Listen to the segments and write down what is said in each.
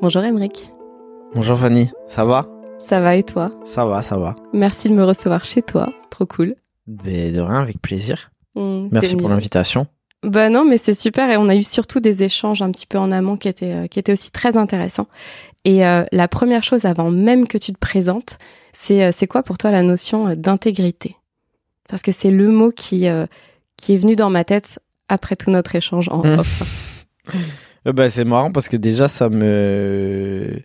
Bonjour Emeric. Bonjour Fanny, ça va? Ça va et toi? Ça va, ça va. Merci de me recevoir chez toi, trop cool. Mais de rien, avec plaisir. Mmh, Merci pour l'invitation. Bah non, mais c'est super et on a eu surtout des échanges un petit peu en amont qui étaient, euh, qui étaient aussi très intéressants. Et euh, la première chose avant même que tu te présentes, c'est euh, c'est quoi pour toi la notion d'intégrité? Parce que c'est le mot qui, euh, qui est venu dans ma tête après tout notre échange en Mmh. off. Euh, bah, c'est marrant parce que déjà, ça me.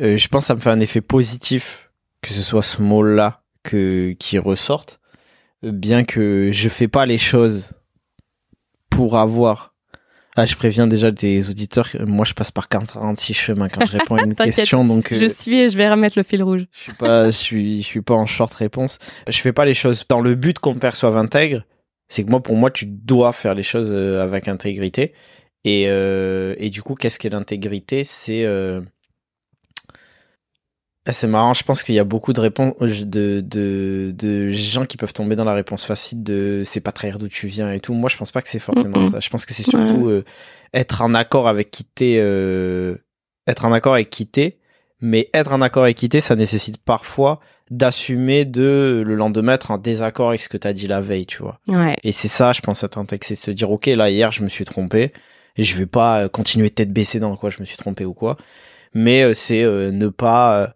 euh, je pense que ça me fait un effet positif que ce soit ce mot-là que... qui ressorte. Euh, Bien que je fais pas les choses pour avoir. Ah, je préviens déjà des auditeurs, que moi je passe par 46 chemins quand je réponds à une question, donc euh, Je suis et je vais remettre le fil rouge. Je suis pas, je suis, je suis pas en short réponse. Je fais pas les choses dans le but qu'on me perçoive intègre. C'est que moi, pour moi, tu dois faire les choses euh, avec intégrité. Et, euh, et du coup, qu'est-ce qu'est l'intégrité? C'est euh... ah, c'est marrant. Je pense qu'il y a beaucoup de réponses de, de, de gens qui peuvent tomber dans la réponse facile de c'est pas trahir d'où tu viens et tout. Moi, je pense pas que c'est forcément ça. Je pense que c'est surtout euh, être en accord avec qui t'es, euh, être en accord avec qui t'es. Mais être en accord avec qui t'es, ça nécessite parfois d'assumer de le lendemain être en désaccord avec ce que t'as dit la veille, tu vois. Ouais. Et c'est ça, je pense, être intègre, c'est de se dire, ok, là, hier, je me suis trompé, et je vais pas euh, continuer tête baissée dans quoi je me suis trompé ou quoi. Mais euh, c'est euh, ne pas,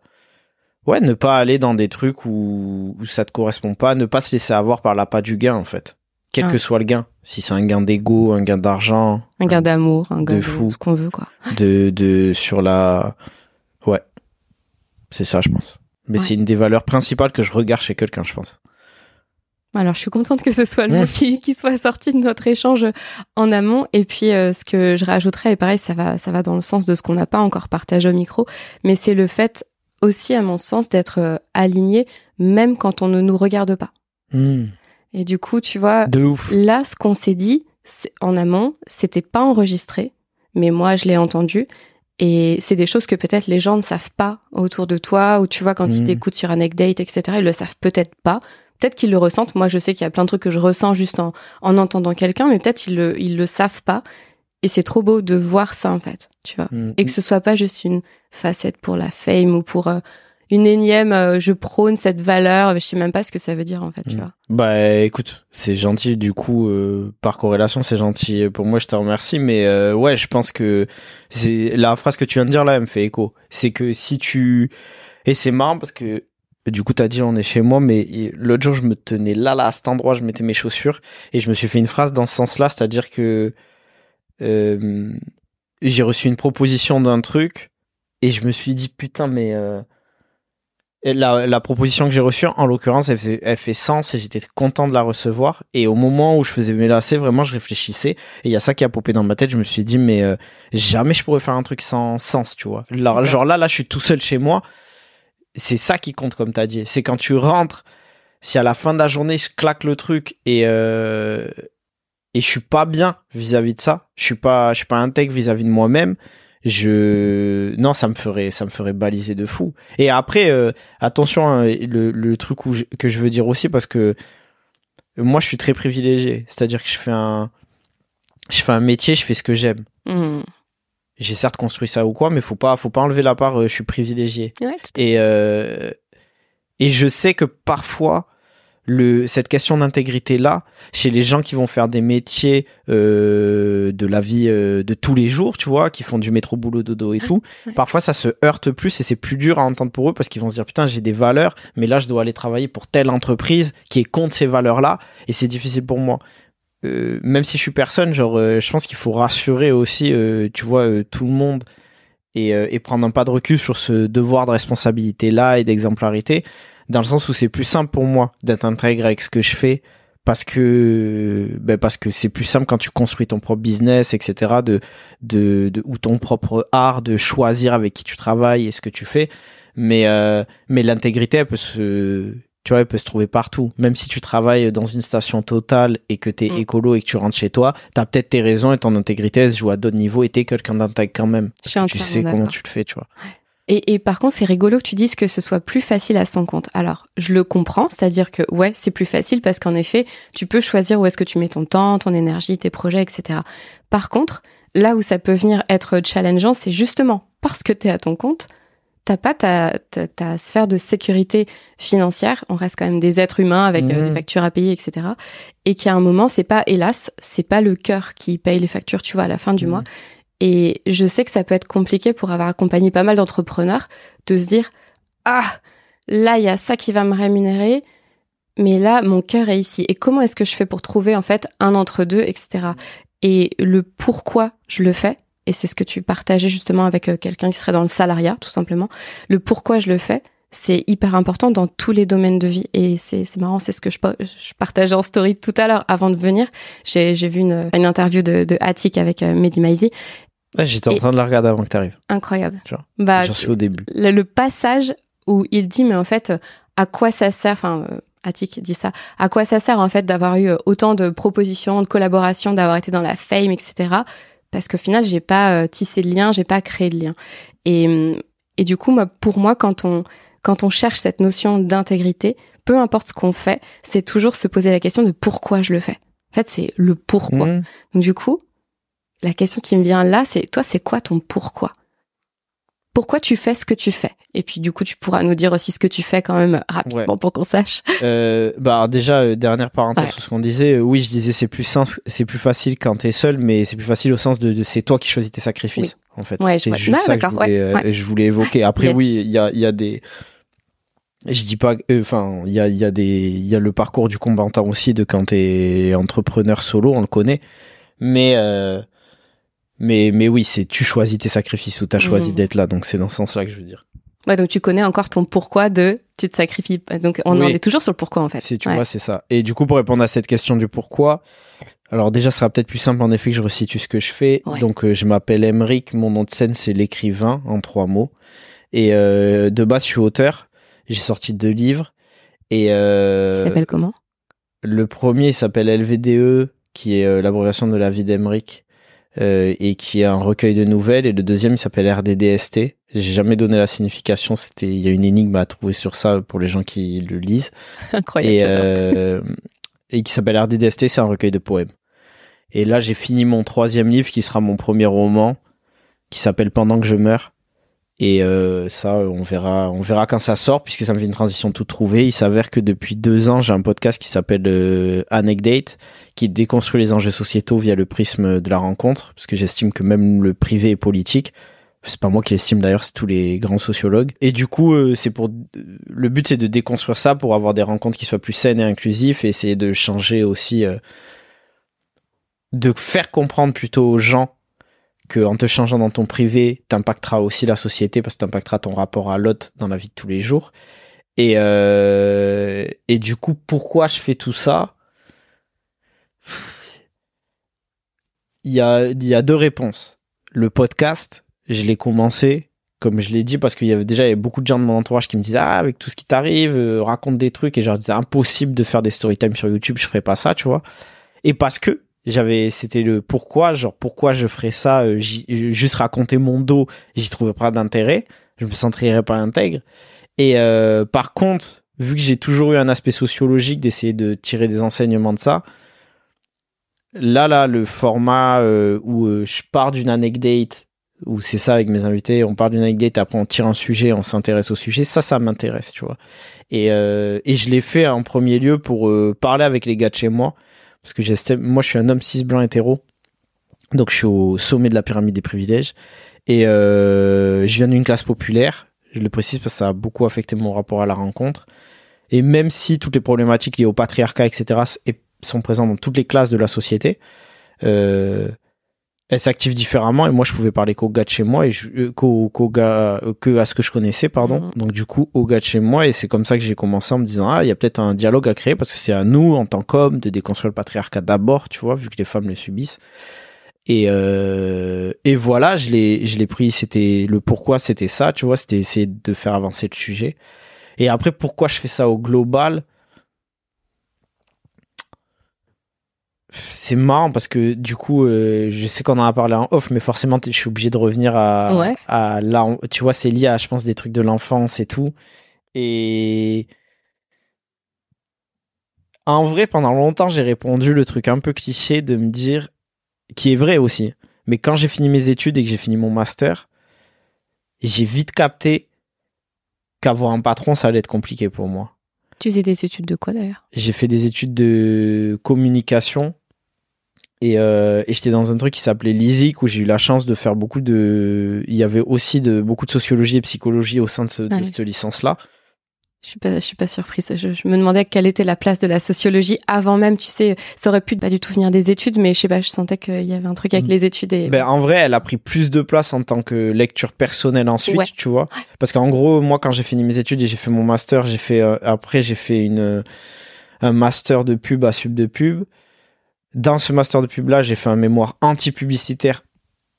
ouais, ne pas aller dans des trucs où, où ça te correspond pas, ne pas se laisser avoir par l'appât du gain, en fait. Quel Ah. que soit le gain. Si c'est un gain d'ego, un gain d'argent, Un gain d'amour, un gain De de, fou. ce qu'on veut, quoi. de, de, sur la, ouais. C'est ça, je pense. Mais Ouais. c'est une des valeurs principales que je regarde chez quelqu'un, je pense. Alors, je suis contente que ce soit le mot Mmh. qui, qui soit sorti de notre échange en amont. Et puis, euh, ce que je rajouterais, et pareil, ça va, ça va dans le sens de ce qu'on n'a pas encore partagé au micro, mais c'est le fait aussi, à mon sens, d'être euh, aligné, même quand on ne nous regarde pas. Hmm. Et du coup, tu vois, De ouf. là, ce qu'on s'est dit en amont, c'était pas enregistré, mais moi, je l'ai entendu. Et c'est des choses que peut-être les gens ne savent pas autour de toi, ou tu vois, quand ils Mhm. t'écoutent sur Anecdate, etc., ils le savent peut-être pas. Peut-être qu'ils le ressentent. Moi, je sais qu'il y a plein de trucs que je ressens juste en, en entendant quelqu'un, mais peut-être ils le, ils le savent pas. Et c'est trop beau de voir ça, en fait, tu vois. Hmm. Et que ce soit pas juste une facette pour la fame ou pour euh, une énième, euh, je prône cette valeur, je sais même pas ce que ça veut dire, en fait, tu Mm. vois. Bah écoute, c'est gentil du coup euh, par corrélation, c'est gentil pour moi, je te remercie mais euh, ouais, je pense que c'est la phrase que tu viens de dire là, elle me fait écho. C'est que si tu et c'est marrant parce que du coup t'as dit on est chez moi mais l'autre jour je me tenais là là à cet endroit, je mettais mes chaussures et je me suis fait une phrase dans ce sens-là, c'est-à-dire que euh, j'ai reçu une proposition d'un truc et je me suis dit putain mais euh, la, la proposition que j'ai reçue, en l'occurrence, elle fait, elle fait sens et j'étais content de la recevoir. Et au moment où je faisais mes lacets, vraiment, je réfléchissais. Et il y a ça qui a popé dans ma tête. Je me suis dit, mais euh, jamais je pourrais faire un truc sans sens, tu vois. Genre là, là, je suis tout seul chez moi. C'est ça qui compte, comme t'as dit. C'est quand tu rentres, si à la fin de la journée, je claque le truc et, euh, et je suis pas bien vis-à-vis de ça. Je suis pas, je suis pas intègre vis-à-vis de moi-même. Je, non, ça me ferait, ça me ferait baliser de fou. Et après, euh, attention, hein, le, truc où que je veux dire aussi, parce que moi, je suis très privilégié. C'est-à-dire que je fais un, je fais un métier, je fais ce que j'aime. Mm. J'ai certes construit ça ou quoi, mais faut pas, faut pas enlever la part. euh, je suis privilégié. Ouais, tout Et euh, et je sais que parfois le cette question d'intégrité là, chez les gens qui vont faire des métiers euh, de la vie euh, de tous les jours, tu vois, qui font du métro boulot dodo et tout, Ouais. parfois ça se heurte plus et c'est plus dur à entendre pour eux parce qu'ils vont se dire putain j'ai des valeurs, mais là je dois aller travailler pour telle entreprise qui est contre ces valeurs là et c'est difficile pour moi. Euh, même si je suis personne, genre, euh, je pense qu'il faut rassurer aussi, euh, tu vois, euh, tout le monde et, euh, et prendre un pas de recul sur ce devoir de responsabilité là et d'exemplarité, dans le sens où c'est plus simple pour moi d'être intègre avec ce que je fais parce que ben parce que c'est plus simple quand tu construis ton propre business, etc. De, de, de ou ton propre art, de choisir avec qui tu travailles et ce que tu fais. Mais euh, mais l'intégrité, elle peut se tu vois, elle peut se trouver partout. Même si tu travailles dans une station totale et que t'es Mm. écolo et que tu rentres chez toi, t'as peut-être tes raisons et ton intégrité elle se joue à d'autres niveaux et t'es quelqu'un d'intègre quand même. Tu sais comment tu le fais, tu vois. Et, et par contre, c'est rigolo que tu dises que ce soit plus facile à son compte. Alors, je le comprends, c'est-à-dire que ouais, c'est plus facile parce qu'en effet, tu peux choisir où est-ce que tu mets ton temps, ton énergie, tes projets, etc. Par contre, là où ça peut venir être challengeant, c'est justement parce que tu es à ton compte, t'as pas ta, ta, sphère de sécurité financière. On reste quand même des êtres humains avec euh, des mmh. factures à payer, etc. Et qu'à un moment, c'est pas, hélas, c'est pas le cœur qui paye les factures, tu vois, à la fin du mmh. mois. Et je sais que ça peut être compliqué pour avoir accompagné pas mal d'entrepreneurs de se dire, ah, là, il y a ça qui va me rémunérer mais là, mon cœur est ici. Et comment est-ce que je fais pour trouver en fait un entre deux, etc. Et le pourquoi je le fais, et c'est ce que tu partageais justement avec euh, quelqu'un qui serait dans le salariat, tout simplement. Le pourquoi je le fais, c'est hyper important dans tous les domaines de vie. Et c'est marrant, c'est ce que je, je, partageais en story tout à l'heure avant de venir. J'ai vu une, une, interview de, de Attic avec euh, Mehdi Maizi. J'étais en train de la regarder avant que tu arrives. Incroyable. Bah, J'en suis au début. Le, le, passage où il dit, mais en fait, à quoi ça sert, enfin, euh, Attic dit ça. À quoi ça sert en fait d'avoir eu autant de propositions, de collaborations, d'avoir été dans la fame, etc. Parce qu'au final, j'ai pas euh, tissé de lien, j'ai pas créé de lien. Et, et du coup, moi, pour moi, quand on quand on cherche cette notion d'intégrité, peu importe ce qu'on fait, c'est toujours se poser la question de pourquoi je le fais. En fait, c'est le pourquoi. Mmh. Donc du coup, la question qui me vient là, c'est toi, c'est quoi ton pourquoi? Pourquoi tu fais ce que tu fais? Et puis du coup, tu pourras nous dire aussi ce que tu fais quand même rapidement pour qu'on sache. Euh, bah déjà euh, dernière parenthèse sur ce qu'on disait. Euh, oui, je disais c'est plus sens, c'est plus facile quand t'es seul, mais c'est plus facile au sens de, c'est toi qui choisis tes sacrifices en fait. Ouais, c'est juste ça que je voulais, évoquer. Après oui, il y a, y a des je dis pas enfin il y a y a des il y a le parcours du combattant aussi de quand t'es entrepreneur solo on le connaît mais mais, mais oui, c'est tu choisis tes sacrifices ou tu as choisi mmh. d'être là. Donc c'est dans ce sens-là que je veux dire. Ouais, donc tu connais encore ton pourquoi de tu te sacrifies. Donc on en est toujours sur le pourquoi en fait. C'est, tu vois, c'est ça. Et du coup, pour répondre à cette question du pourquoi, alors déjà, ce sera peut-être plus simple en effet que je resitue ce que je fais. Donc euh, je m'appelle Emric, mon nom de scène c'est l'écrivain en trois mots. Et euh, de base, je suis auteur. J'ai sorti deux livres. Et euh, s'appelle comment? Le premier s'appelle LVDE, qui est euh, l'abréviation de la vie d'Emric. Euh, et qui est un recueil de nouvelles. Et le deuxième, il s'appelle RDDST. J'ai jamais donné la signification. C'était, il y a une énigme à trouver sur ça pour les gens qui le lisent. Incroyable. Et, euh, et qui s'appelle RDDST, c'est un recueil de poèmes. Et là, j'ai fini mon troisième livre qui sera mon premier roman, qui s'appelle Pendant que je meurs. Et euh, ça, on verra, on verra quand ça sort, puisque ça me fait une transition toute trouvée. Il s'avère que depuis deux ans, j'ai un podcast qui s'appelle euh, Anecdate, qui déconstruit les enjeux sociétaux via le prisme de la rencontre, parce que j'estime que même le privé est politique. C'est pas moi qui l'estime d'ailleurs, c'est tous les grands sociologues. Et du coup, euh, c'est pour le but, c'est de déconstruire ça pour avoir des rencontres qui soient plus saines et inclusives, et essayer de changer aussi, euh, de faire comprendre plutôt aux gens que en te changeant dans ton privé, t'impactera aussi la société parce que t'impactera ton rapport à l'autre dans la vie de tous les jours. Et, euh, et du coup, pourquoi je fais tout ça? Il y, a, il y a deux réponses. Le podcast, je l'ai commencé, comme je l'ai dit, parce qu'il y avait déjà beaucoup de gens de mon entourage qui me disaient Ah, avec tout ce qui t'arrive, euh, raconte des trucs. Et je leur disais Impossible de faire des story time sur YouTube, je ferai pas ça, tu vois. Et parce que j'avais c'était le pourquoi genre pourquoi je ferais ça euh, juste raconter mon dos j'y trouvais pas d'intérêt je me sentirais pas intègre. Et euh, par contre vu que j'ai toujours eu un aspect sociologique d'essayer de tirer des enseignements de ça là là le format euh, où je pars d'une anecdote où c'est ça avec mes invités on part d'une anecdote après on tire un sujet on s'intéresse au sujet ça ça m'intéresse tu vois. Et et je l'ai fait en premier lieu pour parler avec les gars de chez moi parce que j'estime, moi, je suis un homme cis blanc hétéro. Donc, je suis au sommet de la pyramide des privilèges. Et euh, je viens d'une classe populaire. Je le précise parce que ça a beaucoup affecté mon rapport à la rencontre. Et même si toutes les problématiques liées au patriarcat, etc., sont présentes dans toutes les classes de la société, euh, elle s'active différemment et moi je pouvais parler qu'au gars de chez moi et euh, qu'au, gars euh, que à ce que je connaissais pardon. Mhm. donc du coup au gars de chez moi et c'est comme ça que j'ai commencé en me disant ah il y a peut-être un dialogue à créer parce que c'est à nous en tant qu'hommes de déconstruire le patriarcat d'abord tu vois vu que les femmes le subissent. Et euh, et voilà je l'ai je l'ai pris c'était le pourquoi c'était ça tu vois c'était essayer de faire avancer le sujet. Et après pourquoi je fais ça au global? C'est marrant parce que du coup, euh, je sais qu'on en a parlé en off, mais forcément, je suis obligé de revenir à, à là. Tu vois, c'est lié à, je pense, des trucs de l'enfance et tout. Et en vrai, pendant longtemps, j'ai répondu le truc un peu cliché de me dire, qui est vrai aussi. Mais quand j'ai fini mes études et que j'ai fini mon master, j'ai vite capté qu'avoir un patron, ça allait être compliqué pour moi. Tu faisais des études de quoi d'ailleurs? J'ai fait des études de communication et, euh, et j'étais dans un truc qui s'appelait l'ISIC où j'ai eu la chance de faire beaucoup de. Il y avait aussi de, beaucoup de sociologie et psychologie au sein de, ce, de Ouais. cette licence-là. Je suis pas, je suis pas surprise. Je, je me demandais quelle était la place de la sociologie avant même. Tu sais, ça aurait pu pas du tout venir des études, mais je sais pas. Je sentais qu'il y avait un truc avec Mm. les études et Ben, en vrai, elle a pris plus de place en tant que lecture personnelle ensuite, Ouais. tu vois. Parce qu'en gros, moi, quand j'ai fini mes études et j'ai fait mon master, j'ai fait euh, après j'ai fait une euh, un master de pub à sub de pub. Dans ce master de pub là, j'ai fait un mémoire anti-publicitaire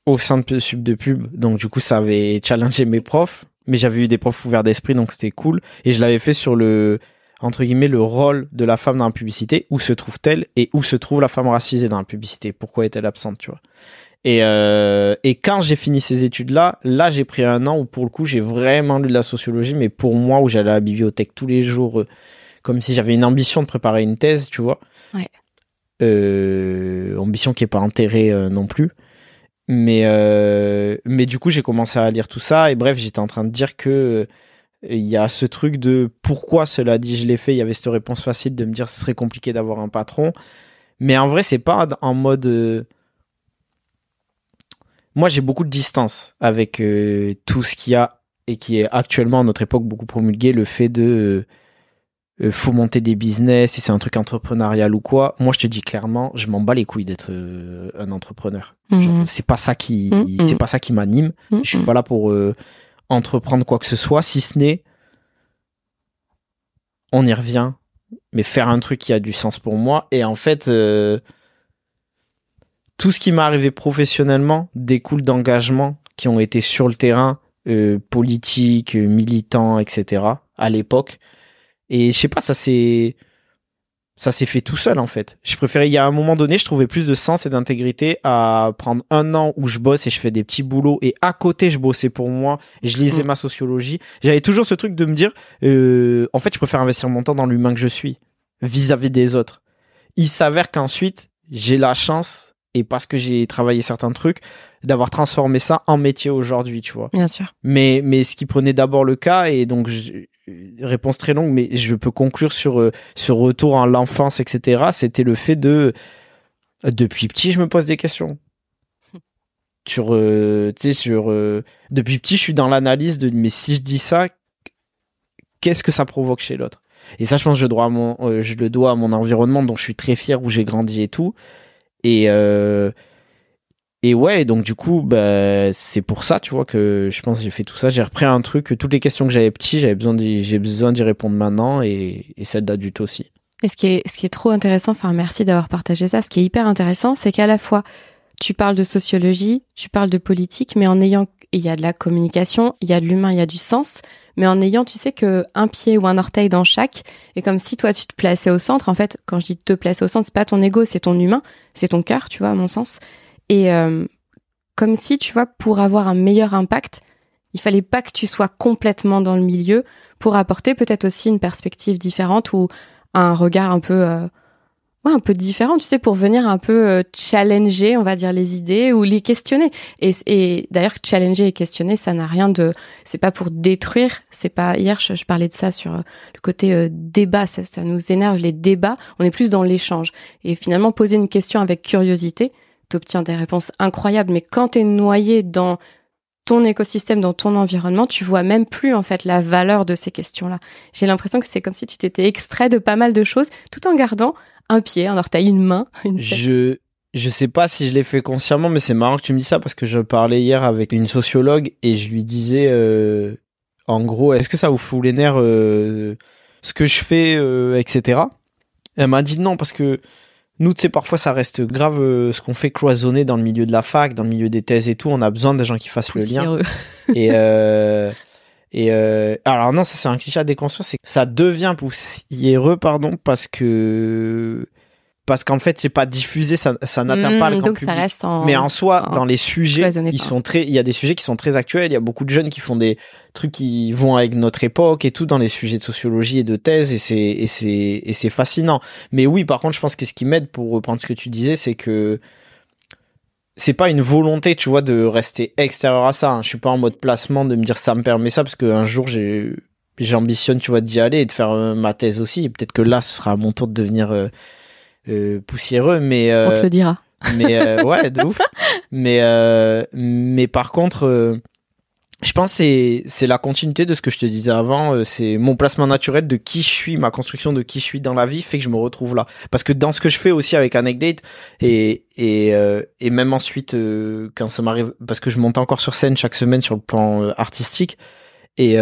au sein de sub de pub. Donc du coup, ça avait challengé mes profs, mais j'avais eu des profs ouverts d'esprit, donc c'était cool. Et je l'avais fait sur le entre guillemets le rôle de la femme dans la publicité, où se trouve-t-elle et où se trouve la femme racisée dans la publicité, pourquoi est-elle absente, tu vois? Et, euh, et quand j'ai fini ces études-là, là, j'ai pris un an où, pour le coup, j'ai vraiment lu de la sociologie, mais pour moi, où j'allais à la bibliothèque tous les jours, euh, comme si j'avais une ambition de préparer une thèse, tu vois? Ouais. Euh, ambition qui est pas enterrée non plus. Mais, euh, mais du coup, j'ai commencé à lire tout ça, et bref, j'étais en train de dire que euh, il y a ce truc de pourquoi cela dit je l'ai fait. Il y avait cette réponse facile de me dire ce serait compliqué d'avoir un patron. Mais en vrai, c'est pas en mode. euh, Moi, j'ai beaucoup de distance avec tout ce qu'il y a et qui est actuellement à notre époque beaucoup promulgué, le fait de euh, faut monter des business, si c'est un truc entrepreneurial ou quoi. Moi, je te dis clairement, je m'en bats les couilles d'être euh, un entrepreneur. Mhm. c'est pas ça qui, Mhm. c'est pas ça qui m'anime. Mhm. Je suis pas là pour euh, entreprendre quoi que ce soit, si ce n'est, on y revient, mais faire un truc qui a du sens pour moi. Et en fait, tout ce qui m'est arrivé professionnellement découle d'engagements qui ont été sur le terrain, euh, politique, euh, militant, etc. à l'époque. Et je sais pas, ça s'est ça s'est fait tout seul en fait. Je préférais, il y a un moment donné, je trouvais plus de sens et d'intégrité à prendre un an où je bosse et je fais des petits boulots et à côté je bossais pour moi et je lisais Mm. ma sociologie. J'avais toujours ce truc de me dire, euh, en fait, je préfère investir mon temps dans l'humain que je suis vis-à-vis des autres. Il s'avère qu'ensuite, j'ai la chance et parce que j'ai travaillé certains trucs d'avoir transformé ça en métier aujourd'hui, tu vois. Bien sûr. Mais, mais ce qui prenait d'abord le cas, et donc je- réponse très longue, mais je peux conclure sur euh, ce retour en l'enfance, etc. C'était le fait de depuis petit, je me pose des questions. Sur, euh, tu sais, sur euh, depuis petit, je suis dans l'analyse de mais si je dis ça, qu'est-ce que ça provoque chez l'autre? Et ça, je pense, que je, dois à mon, euh, je le dois à mon environnement, dont je suis très fier, où j'ai grandi et tout. Et et ouais, donc du coup, bah, c'est pour ça, tu vois, que je pense que j'ai fait tout ça. J'ai repris un truc, toutes les questions que j'avais petit, j'ai besoin d'y répondre maintenant et, et celle d'adulte aussi. Et ce qui est, ce qui est trop intéressant, enfin merci d'avoir partagé ça, ce qui est hyper intéressant, c'est qu'à la fois, tu parles de sociologie, tu parles de politique, mais en ayant, il y a de la communication, il y a de l'humain, il y a du sens, mais en ayant, tu sais, que un pied ou un orteil dans chaque, et comme si toi, tu te plaçais au centre, en fait, quand je dis te placer au centre, c'est pas ton ego, c'est ton humain, c'est ton cœur, tu vois, à mon sens. Et euh, comme si, tu vois, pour avoir un meilleur impact, il fallait pas que tu sois complètement dans le milieu pour apporter peut-être aussi une perspective différente ou un regard un peu euh, ouais, un peu différent tu sais pour venir un peu euh, challenger on va dire les idées ou les questionner. Et, d'ailleurs challenger et questionner ça n'a rien de c'est pas pour détruire c'est pas hier je, parlais de ça sur euh, le côté euh, débat ça nous énerve les débats on est plus dans l'échange. Et finalement poser une question avec curiosité t'obtiens des réponses incroyables mais quand t'es noyé dans ton écosystème, dans ton environnement, tu vois même plus en fait la valeur de ces questions-là. J'ai l'impression que c'est comme si tu t'étais extrait de pas mal de choses, tout en gardant un pied, un orteil, une main. Je, je sais pas si je l'ai fait consciemment, mais c'est marrant que tu me dis ça parce que je parlais hier avec une sociologue et je lui disais, euh, en gros, est-ce que ça vous fout les nerfs, euh, ce que je fais, euh, etc. Elle m'a dit non parce que nous, tu sais, parfois ça reste grave euh, ce qu'on fait cloisonner dans le milieu de la fac, dans le milieu des thèses et tout. On a besoin des gens qui fassent le lien. Et, euh, et euh, alors non, ça c'est un cliché à déconstruire, c'est que ça devient poussiéreux, pardon, parce que parce qu'en fait c'est pas diffusé, ça, ça n'atteint pas le Mmh, grand donc public. ça reste en. Mais en soi, en- dans les sujets, ils sont très, il y a des sujets qui sont très actuels. Il y a beaucoup de jeunes qui font des trucs qui vont avec notre époque et tout dans les sujets de sociologie et de thèse et c'est et c'est et c'est fascinant. Mais oui, par contre, je pense que ce qui m'aide pour reprendre ce que tu disais, c'est que c'est pas une volonté, tu vois, de rester extérieur à ça. Hein. Je suis pas en mode placement de me dire ça me permet ça parce qu'un jour j'ai j'ambitionne, tu vois, d'y aller et de faire euh, ma thèse aussi. Peut-être que là, ce sera à mon tour de devenir euh, poussiéreux, mais on te le dira. Mais ouais, de ouf. Mais mais par contre je pense que c'est la continuité de ce que je te disais avant. Euh, c'est mon placement naturel de qui je suis, ma construction de qui je suis dans la vie fait que je me retrouve là. Parce que dans ce que je fais aussi avec Anecdate et et euh, et même ensuite euh, quand ça m'arrive, parce que je monte encore sur scène chaque semaine sur le plan artistique et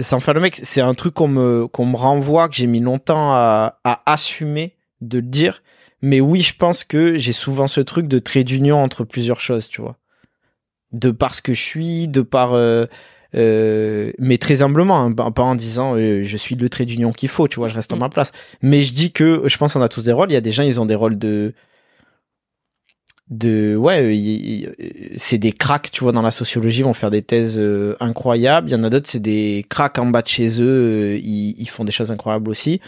sans faire le mec, c'est un truc qu'on me qu'on me renvoie que j'ai mis longtemps à à assumer de le dire. Mais oui, je pense que j'ai souvent ce truc de trait d'union entre plusieurs choses, tu vois de par ce que je suis, de par euh, euh, mais très humblement, hein, pas en disant euh, je suis le trait d'union qu'il faut, tu vois, je reste en mm. ma place. Mais je dis que je pense qu'on a tous des rôles. Il y a des gens, ils ont des rôles de de ouais, c'est des cracks, tu vois, dans la sociologie, vont faire des thèses incroyables. Il y en a d'autres, c'est des cracks en bas de chez eux, ils, ils, font des choses incroyables aussi.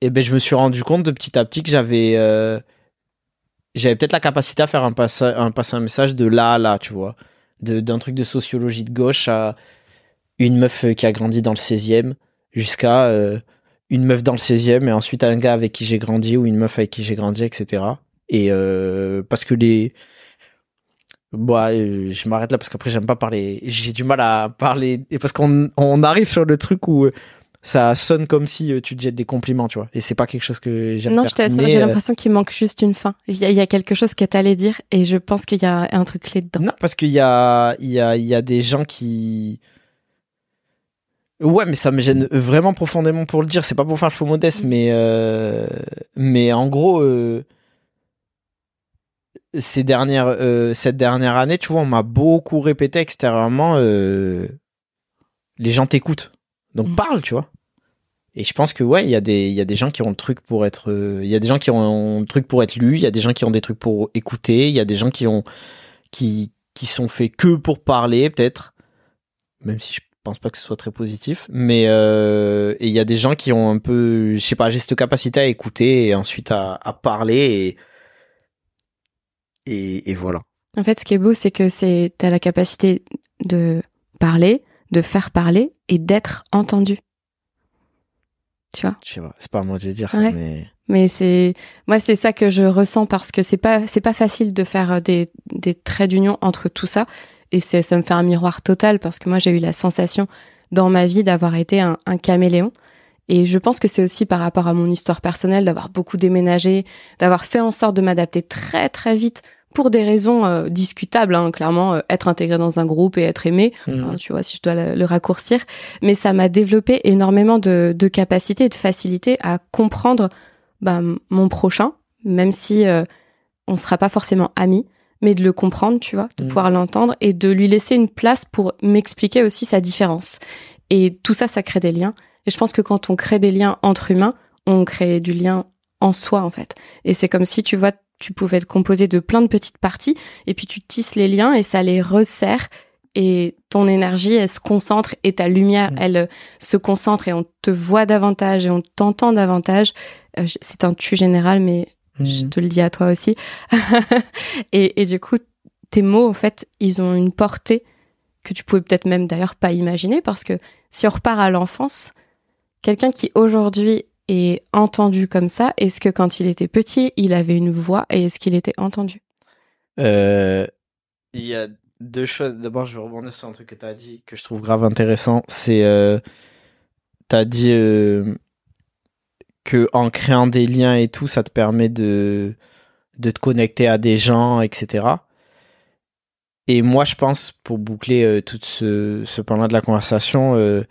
Et ben je me suis rendu compte de petit à petit que j'avais j'avais peut-être la capacité à faire un, passe, un, passer un message de là à là, tu vois. D'un truc de sociologie de gauche à une meuf qui a grandi dans le 16e jusqu'à euh, une meuf dans le 16e et ensuite un gars avec qui j'ai grandi ou une meuf avec qui j'ai grandi, etc. Et euh, parce que les. Bon, euh, je m'arrête là parce qu'après j'aime pas parler. J'ai du mal à parler. Et parce qu'on on arrive sur le truc où ça sonne comme si euh, tu te jettes des compliments, tu vois. Et c'est pas quelque chose que j'aime non, faire. J'ai euh, l'impression qu'il manque juste une fin. Il y, a, quelque chose que t'allais dire et je pense qu'il y a un truc clé dedans. Non, parce qu'il y a, il y, a, il y a des gens qui... Ouais, mais ça me gêne vraiment profondément pour le dire. C'est pas pour faire le faux modeste, mm. mais, euh, mais en gros, ces dernières, cette dernière année, tu vois, on m'a beaucoup répété extérieurement, les gens t'écoutent. Donc mm. parle, tu vois. Et je pense que ouais, il y a des il y a des gens qui ont le truc pour être euh, il y a des gens qui ont le truc pour être lu, il y a des gens qui ont des trucs pour écouter, il y a des gens qui ont qui qui sont faits que pour parler peut-être même si je pense pas que ce soit très positif, mais euh, et il y a des gens qui ont un peu je sais pas, j'ai cette capacité à écouter et ensuite à, à parler et, voilà. En fait, ce qui est beau, c'est que c'est t'as la capacité de parler, de faire parler et d'être entendu. Tu vois? Je sais pas, c'est pas moi de dire ça, mais. Mais c'est moi c'est ça que je ressens parce que c'est pas c'est pas facile de faire euh, des, des traits d'union entre tout ça et c'est ça me fait un miroir total parce que moi j'ai eu la sensation dans ma vie d'avoir été un, un caméléon et je pense que c'est aussi par rapport à mon histoire personnelle d'avoir beaucoup déménagé, d'avoir fait en sorte de m'adapter très très vite pour des raisons euh, discutables, hein, clairement, euh, être intégré dans un groupe et être aimé, mmh. hein, tu vois, si je dois le, raccourcir. Mais ça m'a développé énormément de, de capacité et de facilité à comprendre bah, mon prochain, même si euh, on sera pas forcément amis, mais de le comprendre, tu vois, de mmh. pouvoir l'entendre et de lui laisser une place pour m'expliquer aussi sa différence. Et tout ça, ça crée des liens. Et je pense que quand on crée des liens entre humains, on crée du lien en soi, en fait. Et c'est comme si, tu vois, tu pouvais être composé de plein de petites parties et puis tu tisses les liens et ça les resserre et ton énergie elle se concentre et ta lumière mm. elle euh, se concentre et on te voit davantage et on t'entend davantage euh, c'est un tu général mais je mm. te le dis à toi aussi et, et du coup tes mots en fait ils ont une portée que tu pouvais peut-être même d'ailleurs pas imaginer parce que si on repart à l'enfance quelqu'un qui aujourd'hui et entendu comme ça Est-ce que quand il était petit, il avait une voix et est-ce qu'il était entendu? Euh, Il y a deux choses. D'abord, je vais rebondir sur un truc que tu as dit que je trouve grave intéressant. C'est, euh, tu as dit euh, que en créant des liens et tout, ça te permet de, de te connecter à des gens, etc. Et moi, je pense, pour boucler euh, tout ce, ce là de la conversation, euh,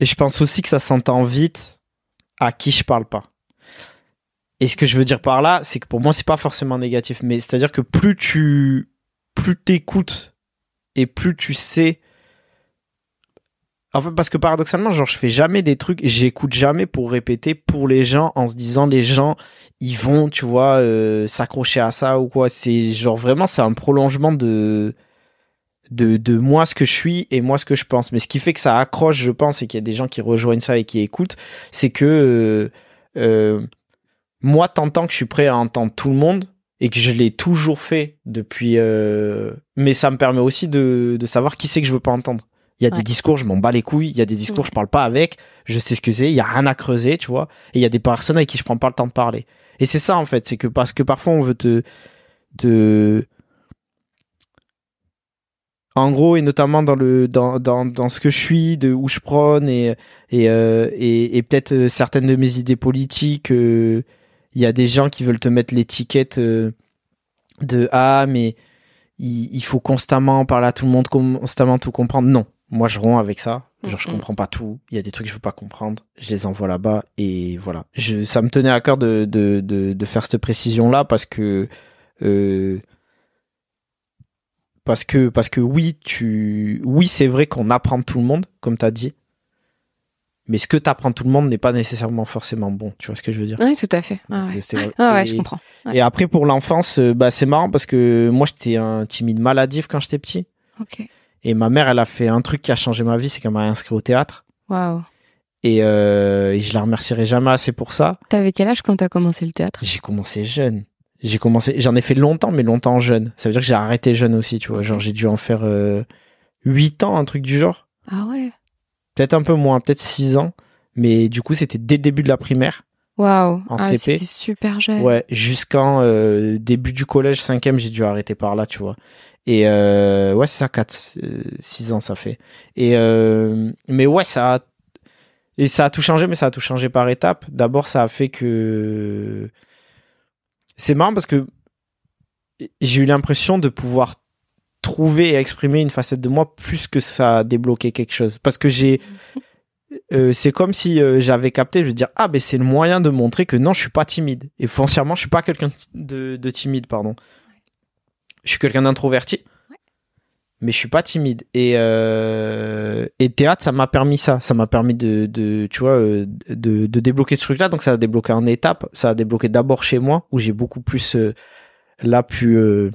et je pense aussi que ça s'entend vite à qui je parle pas. Et ce que je veux dire par là, c'est que pour moi, c'est pas forcément négatif, mais c'est-à-dire que plus tu, plus t'écoutes et plus tu sais. Enfin, parce que paradoxalement, genre, je fais jamais des trucs, j'écoute jamais pour répéter pour les gens en se disant les gens, ils vont, tu vois, euh, s'accrocher à ça ou quoi. C'est genre vraiment, c'est un prolongement de, de, de moi ce que je suis et moi ce que je pense. Mais ce qui fait que ça accroche, je pense, et qu'il y a des gens qui rejoignent ça et qui écoutent, c'est que euh, euh moi, tant que je suis prêt à entendre tout le monde et que je l'ai toujours fait depuis. euh, Mais ça me permet aussi de, de savoir qui c'est que je veux pas entendre. Il y a Ouais. des discours, je m'en bats les couilles. Il y a des discours, je parle pas avec. Je sais ce que c'est. Il y a rien à creuser, tu vois. Et il y a des personnes avec qui je prends pas le temps de parler. Et c'est ça, en fait. C'est que parce que parfois, on veut te. te... En gros, et notamment dans, le, dans, dans, dans ce que je suis, de où je prône, et, et, euh, et, et peut-être euh, certaines de mes idées politiques, euh, il y a des gens qui veulent te mettre l'étiquette euh, de Ah, mais il, il faut constamment parler à tout le monde, constamment tout comprendre. Non, moi je romps avec ça. Genre, je Mhm. comprends pas tout. Il y a des trucs que je veux pas comprendre. Je les envoie là-bas. Et voilà. Je, ça me tenait à cœur de, de, de, de faire cette précision-là parce que. euh, parce que, parce que oui, tu, oui, c'est vrai qu'on apprend tout le monde, comme tu as dit. Mais ce que tu apprends de tout le monde n'est pas nécessairement forcément bon. Tu vois ce que je veux dire? Oui, tout à fait. Ah ouais, Ah ouais et- je comprends. Ouais. Et après, pour l'enfance, euh, bah, c'est marrant parce que moi, j'étais un timide maladif quand j'étais petit. Ok. Et ma mère, elle a fait un truc qui a changé ma vie, c'est qu'elle m'a inscrit au théâtre. Waouh. Et, euh, et je la remercierai jamais assez pour ça. T'avais quel âge quand t'as commencé le théâtre? J'ai commencé jeune. J'ai commencé, j'en ai fait longtemps, mais longtemps jeune. Ça veut dire que j'ai arrêté jeune aussi, tu vois. Genre, j'ai dû en faire euh, 8 ans, un truc du genre. Ah ouais. Peut-être un peu moins, peut-être 6 ans. Mais du coup, c'était dès le début de la primaire. Waouh. En Ah, CP. C'était super jeune. Ouais, jusqu'en euh, début du collège, cinquième, j'ai dû arrêter par là, tu vois. Et euh, ouais, c'est ça, 4, 6 ans, ça fait. Et euh, mais ouais, ça a, et ça a tout changé, mais ça a tout changé par étapes. D'abord, ça a fait que c'est marrant parce que j'ai eu l'impression de pouvoir trouver et exprimer une facette de moi plus que ça a débloqué quelque chose. Parce que j'ai euh, c'est comme si euh, j'avais capté, je veux dire, ah, ben c'est le moyen de montrer que non, je suis pas timide. Et foncièrement, je suis pas quelqu'un de, de timide, pardon. Je suis quelqu'un d'introverti, mais je suis pas timide. Et, euh, et le théâtre, ça m'a permis ça. Ça m'a permis de, de, tu vois, euh, de, de débloquer ce truc-là. Donc ça a débloqué en étapes. Ça a débloqué d'abord chez moi, où j'ai beaucoup plus, euh, là, pu, euh,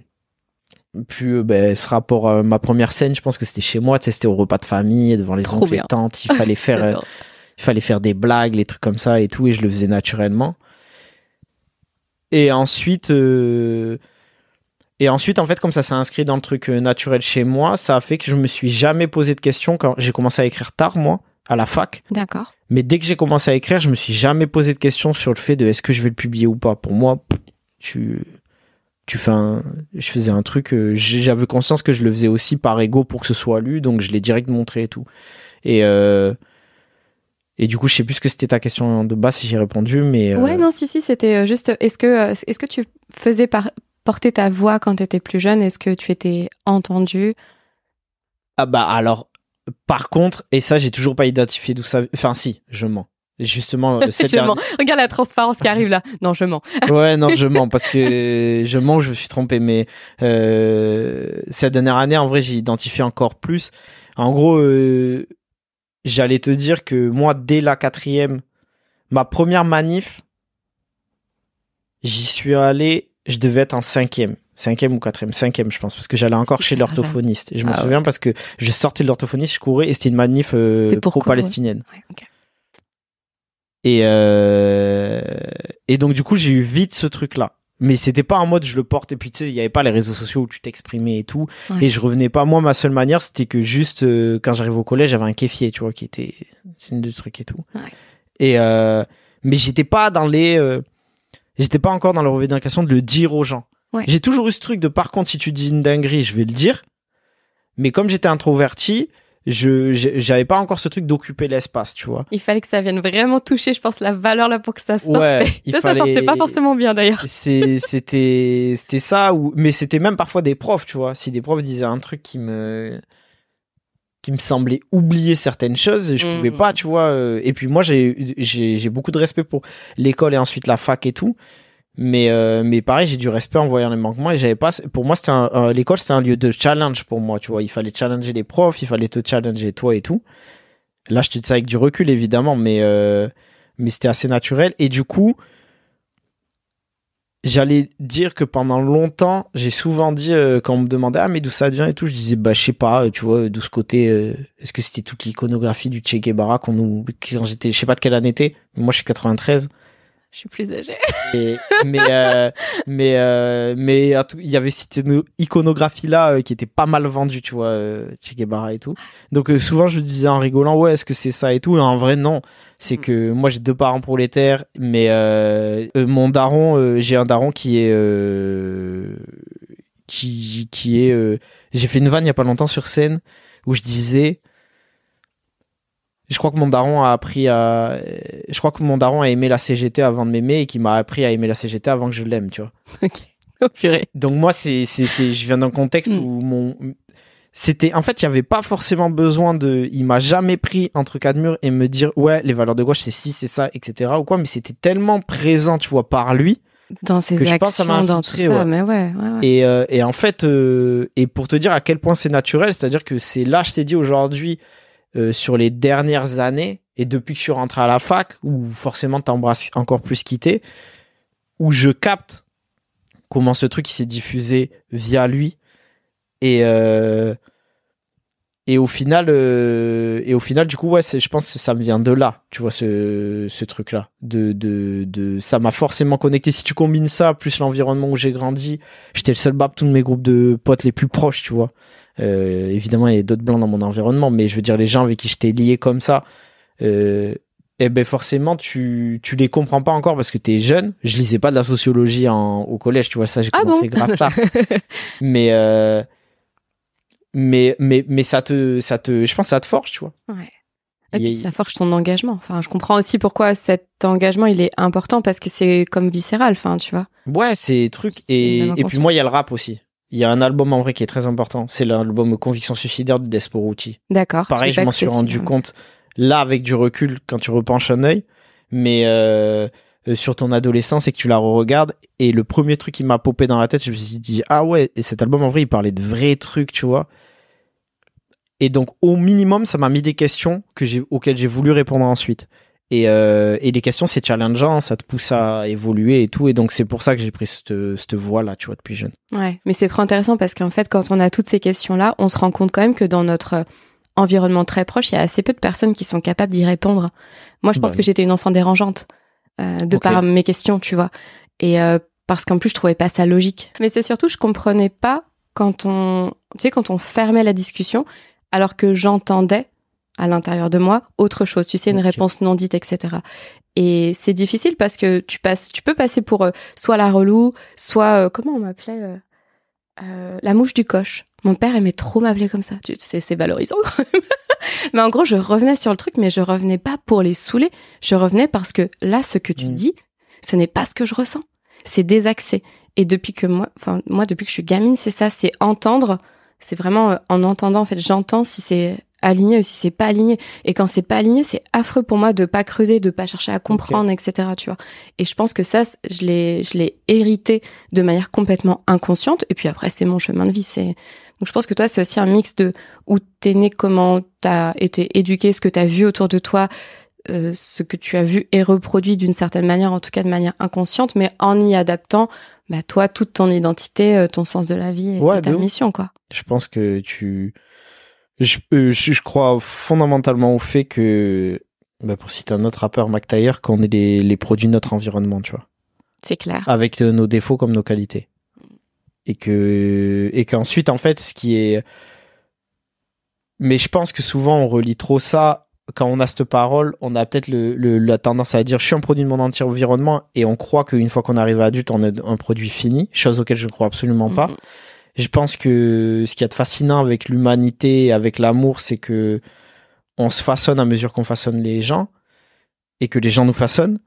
pu ben, ce rapport à ma première scène, je pense que c'était chez moi, tu sais, c'était au repas de famille, devant les Trop oncles, tantes, il fallait faire, il fallait faire des blagues, les trucs comme ça et tout, et je le faisais naturellement. Et ensuite, et ensuite, en fait, comme ça s'est inscrit dans le truc euh, naturel chez moi, ça a fait que je me suis jamais posé de questions quand j'ai commencé à écrire tard, moi, à la fac. D'accord. Mais dès que j'ai commencé à écrire, je me suis jamais posé de questions sur le fait de est-ce que je vais le publier ou pas? Pour moi, tu, tu fais un, je faisais un truc, euh, j'avais conscience que je le faisais aussi par ego pour que ce soit lu, donc je l'ai direct montré et tout. Et, euh, et du coup, je sais plus ce que c'était ta question de base si j'ai répondu, mais. euh, Ouais, non, si, si, c'était juste. Est-ce que, est-ce que tu faisais par- porter ta voix quand t'étais plus jeune? Est-ce que tu étais entendu? Ah bah alors, par contre, et ça, j'ai toujours pas identifié d'où ça. Enfin, si, je mens. Justement, euh, cette Je dernière- mens. Regarde la transparence qui arrive là. Non, je mens. Ouais, non, je mens parce que je mens, je me suis trompé. Mais euh, cette dernière année, en vrai, j'ai identifié encore plus. En gros, euh, j'allais te dire que moi, dès la quatrième, ma première manif, j'y suis allé, je devais être en cinquième. Cinquième ou quatrième, cinquième, je pense, parce que j'allais encore chez l'orthophoniste. Et je me Ah ouais. souviens parce que je sortais de l'orthophoniste, je courais et c'était une manif euh, pro-palestinienne. Ouais. Et, euh, et donc, du coup, j'ai eu vite ce truc-là. Mais c'était pas en mode je le porte et puis tu sais, il y avait pas les réseaux sociaux où tu t'exprimais et tout. Et je revenais pas. Moi, ma seule manière, c'était que juste euh, quand j'arrivais au collège, j'avais un kéfier, tu vois, qui était signe de truc et tout. Et euh, mais j'étais pas dans les. J'étais pas encore dans la revendication de le dire aux gens. Ouais. J'ai toujours eu ce truc de par contre, si tu dis une dinguerie, je vais le dire. Mais comme j'étais introverti, je j'avais pas encore ce truc d'occuper l'espace, tu vois. Il fallait que ça vienne vraiment toucher, je pense, la valeur là pour que ça sorte. Ouais, ça, ça fallait. sortait pas forcément bien d'ailleurs. C'était c'était ça ou mais c'était même parfois des profs tu vois si des profs disaient un truc qui me qui me semblait oublier certaines choses je Mhm. pouvais pas tu vois euh, et puis moi j'ai j'ai j'ai beaucoup de respect pour l'école et ensuite la fac et tout. Mais euh, mais pareil j'ai du respect en voyant les manquements et j'avais pas pour moi c'était un- un- l'école c'était un lieu de challenge pour moi tu vois. Il fallait challenger les profs il fallait te challenger toi et tout. Là je te dis ça avec du recul évidemment mais euh, mais c'était assez naturel. Et du coup j'allais dire que pendant longtemps, j'ai souvent dit euh, quand on me demandait ah mais d'où ça vient et tout, je disais bah je sais pas, euh, tu vois, d'où ce côté euh, est-ce que c'était toute l'iconographie du Che Guevara qu'on nous quand j'étais je sais pas de quelle année était, moi je suis 93. Je suis plus âgée. Et, mais euh, mais euh, mais tout- il y avait cette icono- iconographie là euh, qui était pas mal vendue, tu vois, euh, Che Guevara et tout. Donc euh, souvent je me disais en rigolant, ouais, est-ce que c'est ça et tout? Et en vrai non, c'est Mm. que moi j'ai deux parents prolétaires, mais euh, euh, mon daron, euh, j'ai un daron qui est euh, qui qui est. euh, j'ai fait une vanne il y a pas longtemps sur scène où je disais. Je crois que mon daron a appris à. Je crois que mon daron a aimé la CGT avant de m'aimer et qu'il m'a appris à aimer la CGT avant que je l'aime, tu vois. ok. Oh purée. Donc moi, c'est, c'est, c'est, je viens d'un contexte Mm. où mon, c'était, en fait, il y avait pas forcément besoin de, il m'a jamais pris entre quatre murs et me dire ouais, les valeurs de gauche c'est ci, c'est ça, etc. ou quoi, mais c'était tellement présent, tu vois, par lui. Dans ses Que je actions, pense ça dans tout ça, ouais. mais ouais, ouais, ouais. Et, euh, et en fait, euh, et pour te dire à quel point c'est naturel, c'est-à-dire que c'est là, je t'ai dit aujourd'hui, euh, sur les dernières années, et depuis que je suis rentré à la fac, où forcément t'embrasses encore plus quitté, où je capte comment ce truc s'est diffusé via lui. Et, euh, et au final, euh, et au final, du coup, ouais, je pense que ça me vient de là, tu vois, ce, ce truc-là. De, de, de, ça m'a forcément connecté. Si tu combines ça, plus l'environnement où j'ai grandi, j'étais le seul bab, tous mes groupes de potes les plus proches, tu vois. Euh, évidemment, il y a d'autres blancs dans mon environnement, mais je veux dire, les gens avec qui j'étais lié comme ça, euh, eh ben forcément, tu, tu les comprends pas encore parce que t'es jeune. Je lisais pas de la sociologie en, au collège, tu vois, ça, j'ai Ah commencé bon grave tard. mais, euh, mais, mais, mais ça te, ça te, je pense que ça te forge, tu vois. Ouais. Et puis ça forge ton engagement. Enfin, je comprends aussi pourquoi cet engagement il est important parce que c'est comme viscéral. Enfin, tu vois. Ouais, c'est. C'est Et, et puis moi, il y a le rap aussi. Il y a un album en vrai qui est très important. C'est l'album Conviction suicidaire de Desporucci. D'accord. Pareil, je m'en suis rendu compte là avec du recul quand tu repenches un œil. Mais euh, sur ton adolescence et que tu la re-regardes. Et le premier truc qui m'a popé dans la tête, je me suis dit, ah ouais, et cet album en vrai, il parlait de vrais trucs, tu vois. Et donc, au minimum, ça m'a mis des questions que j'ai, auxquelles j'ai voulu répondre ensuite. Et, euh, et les questions, c'est challengeant, ça te pousse à évoluer et tout. Et donc, c'est pour ça que j'ai pris cette, cette voie-là, tu vois, depuis jeune. Ouais, mais c'est trop intéressant parce qu'en fait, quand on a toutes ces questions-là, on se rend compte quand même que dans notre euh, environnement très proche, il y a assez peu de personnes qui sont capables d'y répondre. Moi, je pense Bah que j'étais une enfant dérangeante euh, de Ok. par mes questions, tu vois. Et euh, parce qu'en plus, je trouvais pas ça logique. Mais c'est surtout, je comprenais pas quand on, tu sais, quand on fermait la discussion, alors que j'entendais à l'intérieur de moi autre chose. Tu sais, une réponse non dite, etc. Et c'est difficile parce que tu passes, tu peux passer pour euh, soit la relou, soit euh, comment on m'appelait euh, euh, la mouche du coche. Mon père aimait trop m'appeler comme ça. C'est valorisant quand même. Mais en gros, je revenais sur le truc, mais je revenais pas pour les saouler. Je revenais parce que là, ce que tu Mm. dis, ce n'est pas ce que je ressens. C'est désaxé. Et depuis que moi, enfin moi, depuis que je suis gamine, c'est ça, c'est entendre. C'est vraiment euh, en entendant, en fait, j'entends si c'est aligné ou si c'est pas aligné. Et quand c'est pas aligné, c'est affreux pour moi de pas creuser, de pas chercher à comprendre, etc. Tu vois. Et je pense que ça, je l'ai, je l'ai hérité de manière complètement inconsciente. Et puis après, c'est mon chemin de vie. C'est donc je pense que toi, c'est aussi un mix de où t'es né, comment t'as été éduqué, ce que t'as vu autour de toi, euh, ce que tu as vu et reproduit d'une certaine manière, en tout cas de manière inconsciente, mais en y adaptant, bah toi, toute ton identité, euh, ton sens de la vie et, Ouais, et ta mission, quoi. Je pense que tu. Je, euh, je, je crois fondamentalement au fait que, bah, pour citer un autre rappeur, Mac Taylor, qu'on est les, les produits de notre environnement, tu vois. C'est clair. Avec nos défauts comme nos qualités. Et que et qu'ensuite, en fait, ce qui est. Mais je pense que souvent, on relie trop ça. Quand on a cette parole, on a peut-être le, le- la tendance à dire je suis un produit de mon entier environnement et on croit qu'une fois qu'on arrive à adulte, on est un produit fini, chose auquel je ne crois absolument pas. Mhm. Je pense que ce qu'il y a de fascinant avec l'humanité, avec l'amour, c'est que on se façonne à mesure qu'on façonne les gens et que les gens nous façonnent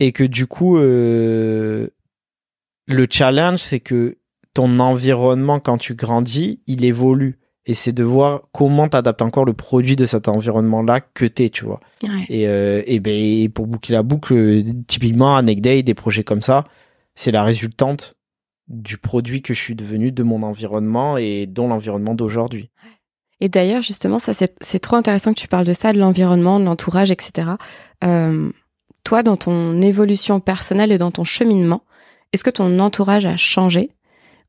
et que du coup euh, le challenge c'est que ton environnement quand tu grandis, il évolue et c'est de voir comment t'adaptes encore le produit de cet environnement là que t'es, tu vois. Ouais. Et, euh, et ben et pour boucler la boucle, typiquement Anec Day, des projets comme ça, c'est la résultante du produit que je suis devenu de mon environnement et dont l'environnement d'aujourd'hui. Et d'ailleurs, justement, ça c'est c'est trop intéressant que tu parles de ça, de l'environnement, de l'entourage, etc. Euh, toi, dans ton évolution personnelle et dans ton cheminement, est-ce que ton entourage a changé?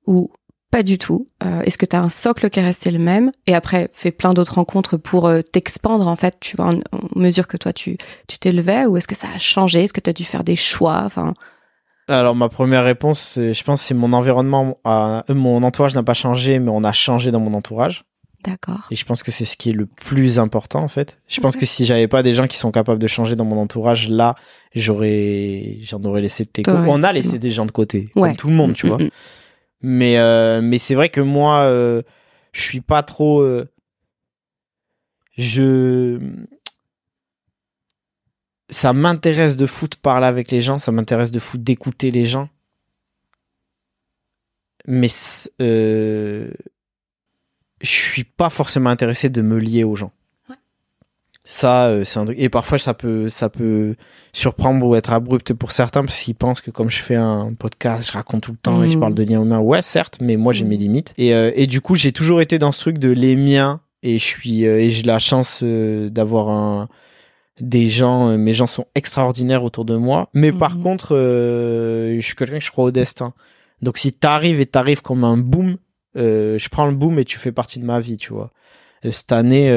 Ou pas du tout euh, Est-ce que tu as un socle qui est resté le même? Et après, fais plein d'autres rencontres pour euh, t'expandre, en fait, tu vois, en, mesure que toi, tu tu t'élevais Ou est-ce que ça a changé? Est-ce que tu as dû faire des choix? Enfin... Alors, ma première réponse, je pense, c'est mon environnement, mon entourage n'a pas changé, mais on a changé dans mon entourage. D'accord. Et je pense que c'est ce qui est le plus important, en fait. Je pense que si j'avais pas des gens qui sont capables de changer dans mon entourage, là, j'aurais, j'en aurais laissé de côté. On a laissé des gens de côté. Comme tout le monde, tu mm, vois. Mm, mm. Mais, euh, mais c'est vrai que moi, euh, je suis pas trop. Euh, je. Ça m'intéresse de foot parler avec les gens, ça m'intéresse de foot d'écouter les gens. Mais je suis pas forcément intéressé de me lier aux gens. Ça, euh, c'est un truc. Et parfois, ça peut, ça peut surprendre ou être abrupt pour certains parce qu'ils pensent que comme je fais un podcast, je raconte tout le temps et je mm. parle de liens humains. Ouais, certes, mais moi, j'ai mm. mes limites. Et, euh, et du coup, j'ai toujours été dans ce truc de les miens et je suis, euh, et j'ai la chance d'avoir un, des gens, mes gens sont extraordinaires autour de moi. Mais par mm. contre, je suis quelqu'un que je crois au destin. Donc, si t'arrives et t'arrives comme un boom, je prends le boom et tu fais partie de ma vie, tu vois. cette année,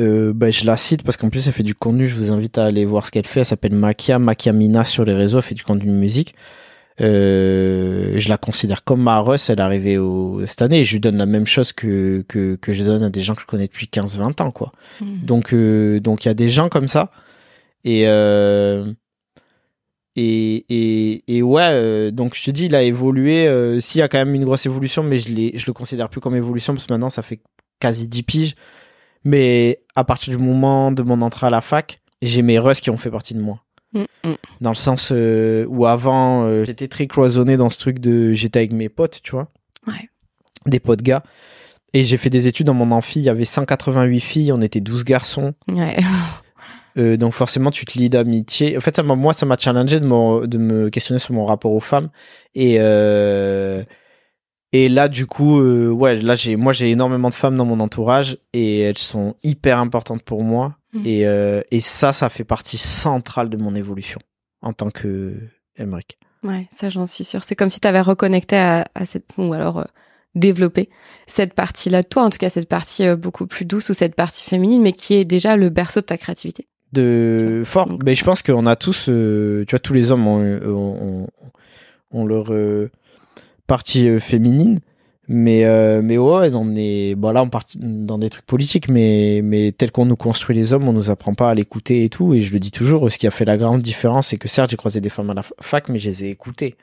euh, bah, je la cite parce qu'en plus elle fait du contenu. Je vous invite à aller voir ce qu'elle fait. Elle s'appelle Makia, Makia Mina sur les réseaux. Elle fait du contenu de musique. Euh, je la considère comme ma Russ. Elle est arrivée au, cette année et je lui donne la même chose que, que, que je donne à des gens que je connais depuis 15-20 ans, quoi. Hmm. Donc, euh, donc il y a des gens comme ça. Et, euh, et, et, et ouais, donc je te dis, il a évolué. S'il y a quand même une grosse évolution, mais je, je le considère plus comme évolution parce que maintenant ça fait quasi 10 piges mais à partir du moment de mon entrée à la fac, j'ai mes russes qui ont fait partie de moi. Mm, mm. Dans le sens euh, où avant, euh, j'étais très cloisonné dans ce truc de. J'étais avec mes potes, tu vois. Ouais. Des potes gars. Et j'ai fait des études dans mon amphi. Il y avait 188 filles, on était 12 garçons. Ouais. Euh, donc forcément, tu te lis d'amitié. En fait, ça moi, ça m'a challengé de me, de me questionner sur mon rapport aux femmes. Et, euh, et là, du coup, euh, ouais, là, j'ai, moi, j'ai énormément de femmes dans mon entourage et elles sont hyper importantes pour moi. Mmh. Et, euh, et ça, ça fait partie centrale de mon évolution en tant que Emmerich. Ouais, ça, j'en suis sûre. C'est comme si tu avais reconnecté à, à cette, ou alors euh, développé cette partie-là de toi, en tout cas, cette partie beaucoup plus douce ou cette partie féminine, mais qui est déjà le berceau de ta créativité. De fort. mais je pense qu'on a tous, tu vois, tous les hommes ont, ont, ont leur partie euh, féminine. Mais, euh, mais ouais, on est, bon là, on part dans des trucs politiques, mais, mais tel qu'on nous construit les hommes, on nous apprend pas à l'écouter et tout. Et je le dis toujours, ce qui a fait la grande différence, c'est que certes, j'ai croisé des femmes à la fac, mais je les ai écoutées.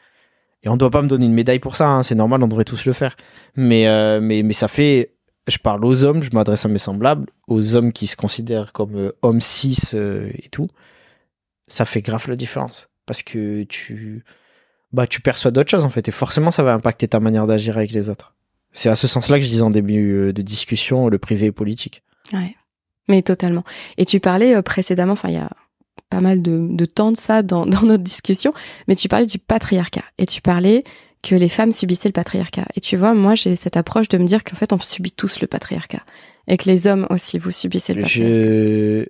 Et on doit pas me donner une médaille pour ça, hein, c'est normal, on devrait tous le faire. Mais, euh, mais, mais ça fait, je parle aux hommes, je m'adresse à mes semblables, aux hommes qui se considèrent comme hommes cis et tout. Ça fait grave la différence. Parce que tu, bah tu perçois d'autres choses en fait et forcément ça va impacter ta manière d'agir avec les autres. C'est à ce sens-là que je disais en début euh, de discussion le privé est politique. Ouais. Mais totalement. Et tu parlais euh, précédemment, enfin il y a pas mal de, de temps de ça dans, dans notre discussion, mais tu parlais du patriarcat et tu parlais que les femmes subissaient le patriarcat. Et tu vois, moi j'ai cette approche de me dire qu'en fait on subit tous le patriarcat et que les hommes aussi vous subissez le patriarcat. Je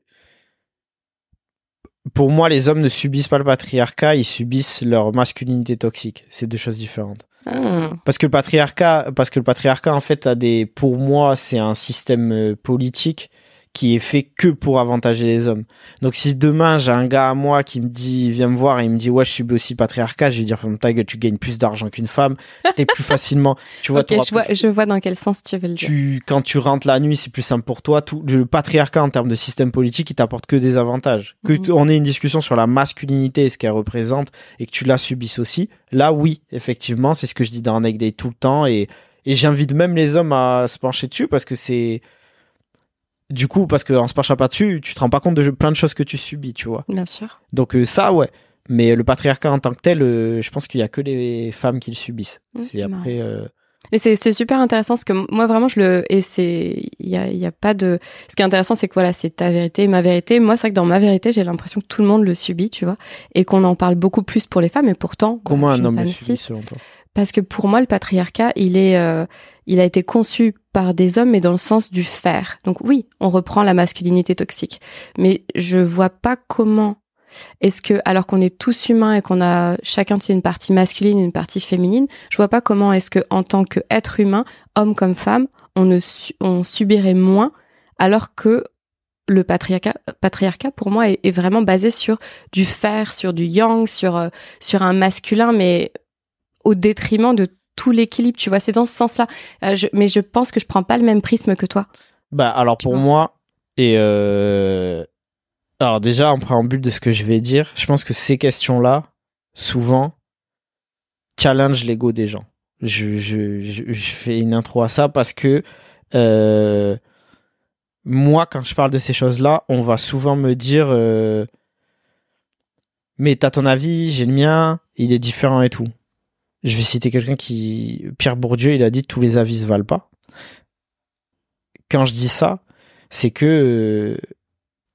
pour moi, les hommes ne subissent pas le patriarcat, ils subissent leur masculinité toxique. C'est deux choses différentes. Ah. Parce que le patriarcat, parce que le patriarcat, en fait, a des, pour moi, c'est un système euh, politique qui est fait que pour avantager les hommes. Donc si demain j'ai un gars à moi qui me dit vient me voir et il me dit ouais je suis aussi patriarcat, je vais dire ta gueule tu gagnes plus d'argent qu'une femme, t'es plus facilement tu vois, je vois je vois dans quel sens tu veux le dire. Tu quand tu rentres la nuit c'est plus simple pour toi. Tout le patriarcat en termes de système politique il t'apporte que des avantages. Que mhm. on ait une discussion sur la masculinité et ce qu'elle représente et que tu la subisses aussi. Là oui effectivement c'est ce que je dis dans Neck Day tout le temps et et j'invite même les hommes à se pencher dessus parce que c'est du coup, parce qu'en se penchant pas dessus, tu te rends pas compte de plein de choses que tu subis, tu vois. Bien sûr. Donc euh, ça, ouais. Mais le patriarcat en tant que tel, euh, je pense qu'il y a que les femmes qui le subissent. c'est après. Euh... C'est super intéressant parce que moi vraiment je le et c'est il y a, y a pas de ce qui est intéressant c'est que voilà c'est ta vérité ma vérité moi c'est vrai que dans ma vérité j'ai l'impression que tout le monde le subit tu vois et qu'on en parle beaucoup plus pour les femmes et pourtant bah, comment un homme le subit selon toi? Parce que pour moi le patriarcat il est il a été conçu par des hommes, mais dans le sens du faire. Donc oui, on reprend la masculinité toxique. Mais je vois pas comment est-ce que alors qu'on est tous humains et qu'on a chacun une partie masculine et une partie féminine, je vois pas comment est-ce que en tant qu'être humain, homme comme femme, on subirait moins alors que le patriarcat, patriarcat pour moi est, vraiment basé sur du faire, sur du yang, sur euh, sur un masculin, mais au détriment de tout l'équilibre. Tu vois, c'est dans ce sens-là. Euh, mais je pense que je prends pas le même prisme que toi. Bah alors pour moi et euh, alors déjà en préambule de ce que je vais dire, je pense que ces questions-là souvent challenge l'ego des gens. Je, je, je, fais une intro à ça parce que euh, moi, quand je parle de ces choses-là, on va souvent me dire euh, Mais t'as ton avis, j'ai le mien, il est différent et tout. Je vais citer quelqu'un qui. Pierre Bourdieu, il a dit Tous les avis se valent pas. Quand je dis ça, c'est que euh,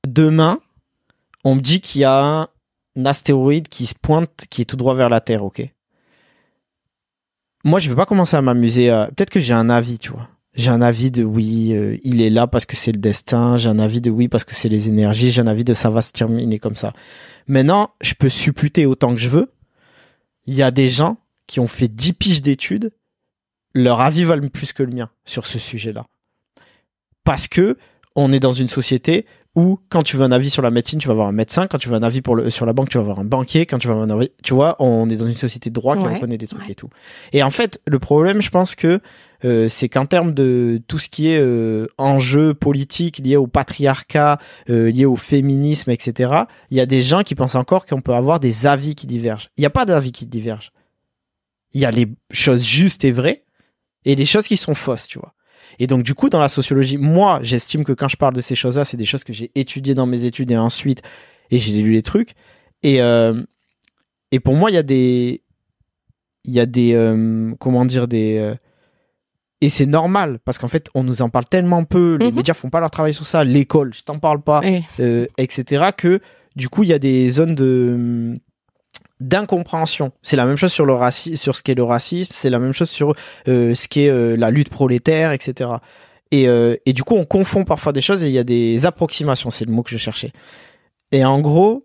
demain, on me dit qu'il y a un, astéroïde qui se pointe, qui est tout droit vers la Terre, ok? Moi, je vais pas commencer à m'amuser. Peut-être que j'ai un avis, tu vois j'ai un avis de oui, euh, il est là parce que c'est le destin. J'ai un avis de oui parce que c'est les énergies. J'ai un avis de ça va se terminer comme ça. Maintenant, je peux supputer autant que je veux. Il y a des gens qui ont fait 10 piges d'études. Leur avis valent plus que le mien sur ce sujet-là. Parce que on est dans une société où quand tu veux un avis sur la médecine, tu vas avoir un médecin, quand tu veux un avis pour le, sur la banque, tu vas avoir un banquier, quand tu avoir un avis, tu vois, on est dans une société de droit qui reconnaît des trucs et tout. Et en fait, le problème, je pense que euh, c'est qu'en termes de tout ce qui est euh, enjeu politique lié au patriarcat, euh, lié au féminisme, etc., il y a des gens qui pensent encore qu'on peut avoir des avis qui divergent. Il n'y a pas d'avis qui divergent. Il y a les choses justes et vraies et les choses qui sont fausses, tu vois. Et donc, du coup, dans la sociologie, moi, j'estime que quand je parle de ces choses-là, c'est des choses que j'ai étudiées dans mes études et ensuite, et j'ai lu les trucs. Et, euh, et pour moi, il y a des. Il y a des. Euh, comment dire Des. Euh, et c'est normal, parce qu'en fait, on nous en parle tellement peu, les mhm. médias font pas leur travail sur ça, l'école, je t'en parle pas, etc., que du coup, il y a des zones de d'incompréhension. C'est la même chose sur le racisme, sur ce qu'est le racisme, c'est la même chose sur euh, ce qu'est euh, la lutte prolétaire, etc. Et, euh, et du coup, on confond parfois des choses et il y a des approximations, c'est le mot que je cherchais. Et en gros,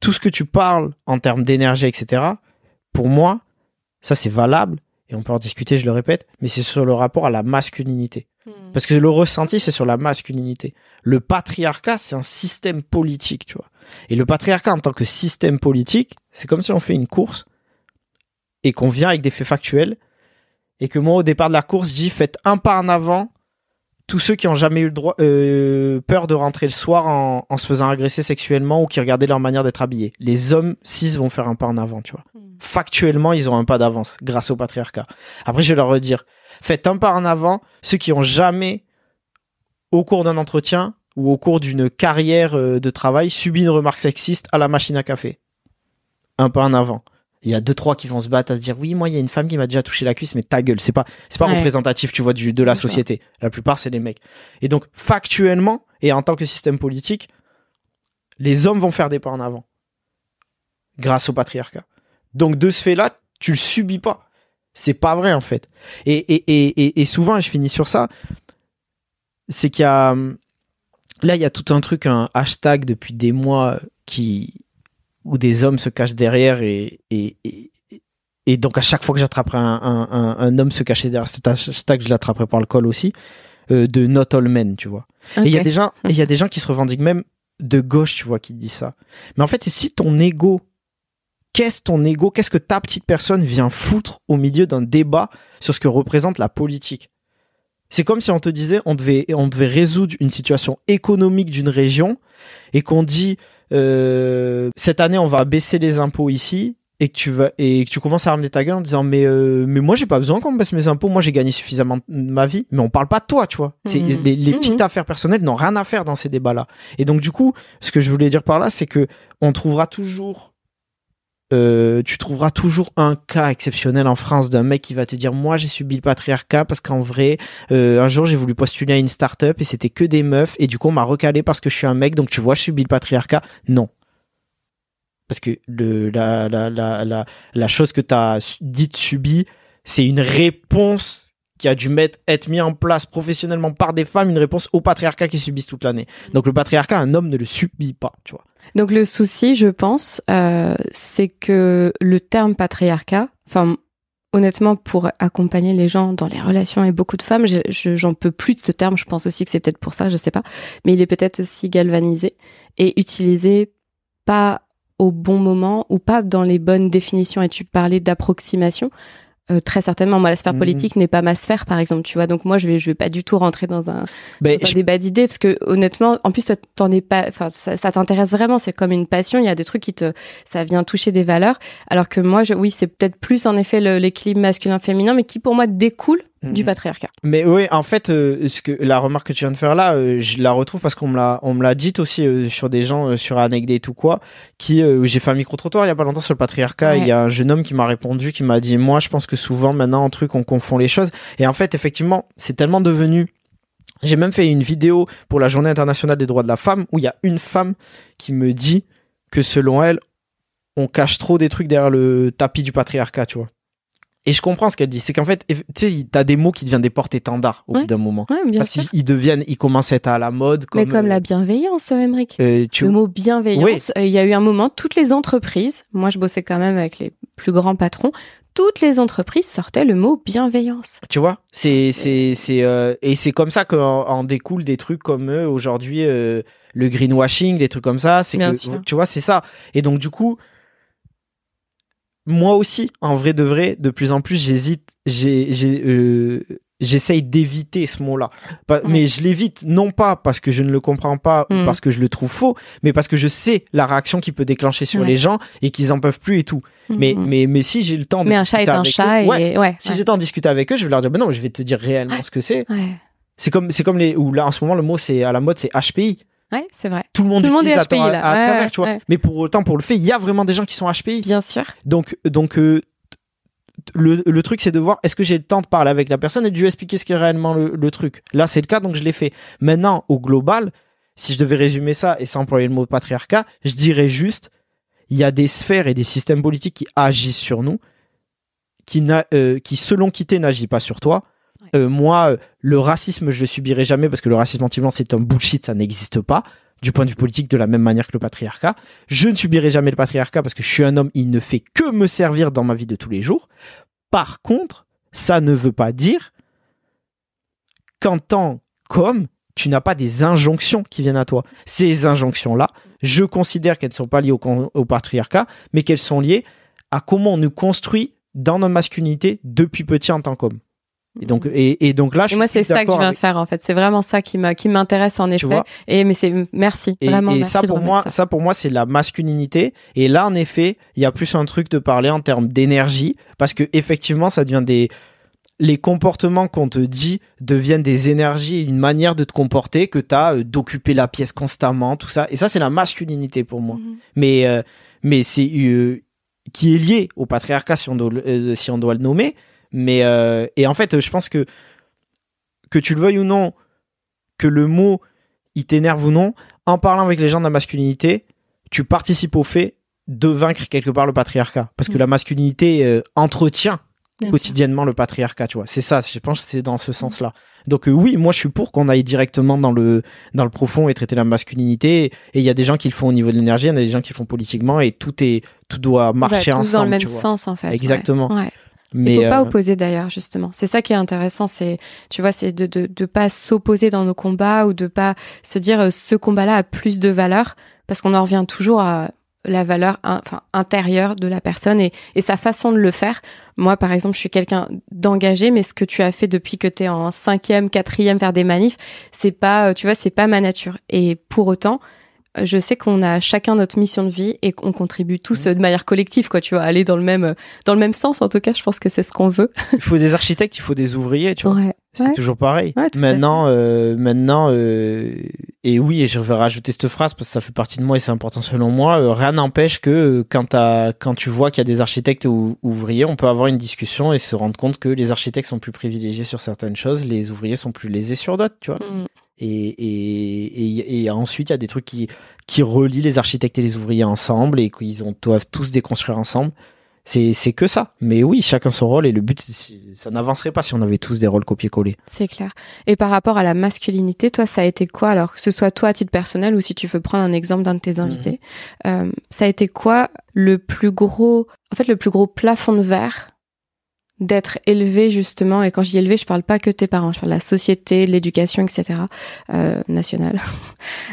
tout ce que tu parles en termes d'énergie, etc., pour moi, ça c'est valable, et on peut en discuter, je le répète, mais c'est sur le rapport à la masculinité. Hmm. Parce que le ressenti, c'est sur la masculinité. Le patriarcat, c'est un système politique, tu vois. Et le patriarcat en tant que système politique, c'est comme si on fait une course et qu'on vient avec des faits factuels et que moi au départ de la course, je dis faites un pas en avant tous ceux qui ont jamais eu le droit, euh, peur de rentrer le soir en, en, se faisant agresser sexuellement ou qui regardaient leur manière d'être habillés. Les hommes cis vont faire un pas en avant, tu vois. Hmm. Factuellement, ils ont un pas d'avance grâce au patriarcat. Après, je vais leur redire, faites un pas en avant ceux qui ont jamais, au cours d'un entretien, ou au cours d'une carrière euh, de travail subi une remarque sexiste à la machine à café. Un pas en avant. Il y a deux trois qui vont se battre à se dire oui moi il y a une femme qui m'a déjà touché la cuisse mais ta gueule. C'est pas c'est pas représentatif tu vois du de la société. La plupart c'est les mecs. Et donc factuellement et en tant que système politique les hommes vont faire des pas en avant. Grâce au patriarcat. Donc de ce fait là tu le subis pas. C'est pas vrai en fait. Et et, et, et souvent je finis sur ça c'est qu'il y a hum, Là, il y a tout un truc, un hashtag depuis des mois qui où des hommes se cachent derrière et, et, et, donc à chaque fois que j'attraperai un, un, un, homme se cacher derrière cet hashtag, je l'attraperai par le col aussi, euh, de not all men, tu vois. Et il y a des gens, il y a des gens qui se revendiquent même de gauche, tu vois, qui disent ça. Mais en fait, c'est si ton ego, qu'est-ce ton ego, qu'est-ce que ta petite personne vient foutre au milieu d'un débat sur ce que représente la politique? C'est comme si on te disait on devait on devait résoudre une situation économique d'une région et qu'on dit euh, cette année on va baisser les impôts ici et que tu vas et que tu commences à ramener ta gueule en disant mais euh, mais moi j'ai pas besoin qu'on me baisse mes impôts moi j'ai gagné suffisamment ma vie mais on parle pas de toi tu vois c'est mmh. les, mmh. petites affaires personnelles n'ont rien à faire dans ces débats là et donc du coup ce que je voulais dire par là c'est que on trouvera toujours euh, tu trouveras toujours un cas exceptionnel en France d'un mec qui va te dire moi j'ai subi le patriarcat parce qu'en vrai euh, un jour j'ai voulu postuler à une start-up et c'était que des meufs et du coup on m'a recalé parce que je suis un mec donc tu vois je subis le patriarcat non parce que le la la la la, la chose que tu as dite subie c'est une réponse qui a dû mettre, être mis en place professionnellement par des femmes, une réponse au patriarcat qui subissent toute l'année. Donc le patriarcat, un homme ne le subit pas, tu vois. Donc le souci, je pense, euh, c'est que le terme patriarcat, enfin honnêtement, pour accompagner les gens dans les relations et beaucoup de femmes, j'en peux plus de ce terme. Je pense aussi que c'est peut-être pour ça, je sais pas. Mais il est peut-être aussi galvanisé et utilisé pas au bon moment ou pas dans les bonnes définitions. Et tu parlais d'approximation. Euh, très certainement, moi, la sphère mmh. politique n'est pas ma sphère, par exemple, tu vois. Donc moi, je vais, je vais pas du tout rentrer dans un, ben, débat d'idées, parce que honnêtement, en plus, t'en es pas, enfin, ça, ça t'intéresse vraiment. C'est comme une passion. Il y a des trucs qui te, ça vient toucher des valeurs. Alors que moi, je, oui, c'est peut-être plus en effet l'équilibre masculin-féminin, mais qui pour moi découle du mhm. patriarcat. Mais oui, en fait, euh, ce que la remarque que tu viens de faire là, euh, je la retrouve parce qu'on me l'a, on me l'a dit aussi euh, sur des gens sur Anecdate ou quoi, qui j'ai fait un micro trottoir il y a pas longtemps sur le patriarcat. Il y a un jeune homme qui m'a répondu, qui m'a dit, moi, je pense que souvent maintenant en truc on confond les choses. Et en fait, effectivement, c'est tellement devenu. J'ai même fait une vidéo pour la Journée internationale des droits de la femme où il y a une femme qui me dit que selon elle, on cache trop des trucs derrière le tapis du patriarcat, tu vois. Et je comprends ce qu'elle dit. C'est qu'en fait, tu sais, t'as des mots qui deviennent des porte-étendards au bout d'un moment. Ouais, bien Parce qu'ils deviennent, ils commencent à être à la mode. Comme, Mais comme la euh, bienveillance, Emmerich. Euh, Le mot bienveillance, euh, il y a eu un moment, toutes les entreprises, moi je bossais quand même avec les plus grands patrons, toutes les entreprises sortaient le mot bienveillance. Tu vois, c'est c'est c'est euh, et c'est comme ça qu'en en découlent des trucs comme aujourd'hui le greenwashing, des trucs comme ça. C'est que tu vois, c'est ça. Et donc du coup, moi aussi, en vrai de vrai, de plus en plus, j'hésite, j'ai, euh, j'essaye d'éviter ce mot-là. Mais je l'évite non pas parce que je ne le comprends pas ou mm. parce que je le trouve faux, mais parce que je sais la réaction qu'il peut déclencher sur les gens et qu'ils en peuvent plus et tout. Mm, mais, mm. mais, mais si j'ai le temps de mais un chat est un chat et... ouais, si j'ai le temps de discuter avec eux, je vais leur dire, ben non, je vais te dire réellement ce que c'est. C'est comme, c'est comme les, ou là, en ce moment, le mot, c'est à la mode, c'est HPI. Ouais, c'est vrai. Tout le monde, Tout le monde est HPI là. À, travers, tu vois. Mais pour autant, pour le fait, il y a vraiment des gens qui sont HPI. Bien sûr. Donc, donc euh, le, le, truc, c'est de voir est-ce que j'ai le temps de parler avec la personne et de lui expliquer ce qui est réellement le, truc. Là, c'est le cas, donc je l'ai fait. Maintenant, au global, si je devais résumer ça et sans employer le mot patriarcat, je dirais juste il y a des sphères et des systèmes politiques qui agissent sur nous, qui, euh, qui selon quitter n'agit pas sur toi euh, moi, le racisme, je le subirai jamais parce que le racisme anti-blanc, c'est un bullshit, ça n'existe pas du point de vue politique de la même manière que le patriarcat. Je ne subirai jamais le patriarcat parce que je suis un homme, il ne fait que me servir dans ma vie de tous les jours. Par contre, ça ne veut pas dire qu'en tant qu'homme, tu n'as pas des injonctions qui viennent à toi. Ces injonctions-là, je considère qu'elles ne sont pas liées au, au patriarcat, mais qu'elles sont liées à comment on nous construit dans notre masculinité depuis petit en tant qu'homme. Et donc, et, et donc là, je moi, c'est ça que je viens faire en fait. C'est vraiment ça qui m'intéresse en effet. Et mais c'est merci et, vraiment. Et ça pour moi, ça. pour moi, c'est la masculinité. Et là, en effet, il y a plus un truc de parler en termes d'énergie, parce que effectivement, ça devient des les comportements qu'on te dit deviennent des énergies, une manière de te comporter que tu as euh, d'occuper la pièce constamment, tout ça. Et ça, c'est la masculinité pour moi. Mhm. Mais euh, mais c'est euh, qui est lié au patriarcat si on doit, si on doit le nommer mais euh, et en fait, je pense que que tu le veuilles ou non, que le mot il t'énerve ou non, en parlant avec les gens de la masculinité, tu participes au fait de vaincre quelque part le patriarcat, parce que mm. la masculinité euh, entretient quotidiennement le patriarcat, tu vois. C'est ça, je pense que c'est dans ce sens-là. Donc euh, oui, moi je suis pour qu'on aille directement dans le dans le profond et traiter la masculinité. Et il y a des gens qui le font au niveau de l'énergie, il y en a des gens qui le font politiquement, et tout est tout doit marcher ensemble. Dans le même sens en fait. Exactement. Ouais. Mais il faut pas euh, opposer d'ailleurs justement. C'est ça qui est intéressant, c'est tu vois, c'est de, de de pas s'opposer dans nos combats ou de pas se dire euh, ce combat-là a plus de valeur parce qu'on en revient toujours à la valeur enfin intérieure de la personne et, et sa façon de le faire. Moi, par exemple, je suis quelqu'un d'engagé, mais ce que tu as fait depuis que tu es en cinquième, quatrième, faire des manifs, c'est pas, euh, tu vois, c'est pas ma nature. Et pour autant, je sais qu'on a chacun notre mission de vie et qu'on contribue tous mmh. de manière collective, quoi, tu vois, aller dans le même, dans le même sens. En tout cas, je pense que c'est ce qu'on veut. il faut des architectes, il faut des ouvriers, tu vois. c'est toujours pareil. maintenant, euh, maintenant, euh, et oui, et je vais rajouter cette phrase parce que ça fait partie de moi et c'est important selon moi. Euh, rien n'empêche que quand, quand tu vois qu'il y a des architectes ou ouvriers, on peut avoir une discussion et se rendre compte que les architectes sont plus privilégiés sur certaines choses, les ouvriers sont plus lésés sur d'autres, tu vois. Mmh. Et, et, et, ensuite, il y a des trucs qui, qui relient les architectes et les ouvriers ensemble et qu'ils doivent tous déconstruire ensemble. C'est, c'est que ça. Mais oui, chacun son rôle et le but, ça n'avancerait pas si on avait tous des rôles copier-coller. C'est clair. Et par rapport à la masculinité, toi, ça a été quoi alors que ce soit toi à titre personnel ou si tu veux prendre un exemple d'un de tes invités, mhm. euh, ça a été quoi le plus gros, en fait, le plus gros plafond de verre d'être élevé justement. Et quand j'y élevé je parle pas que tes parents. Je parle de la société l'éducation etc euh, nationale.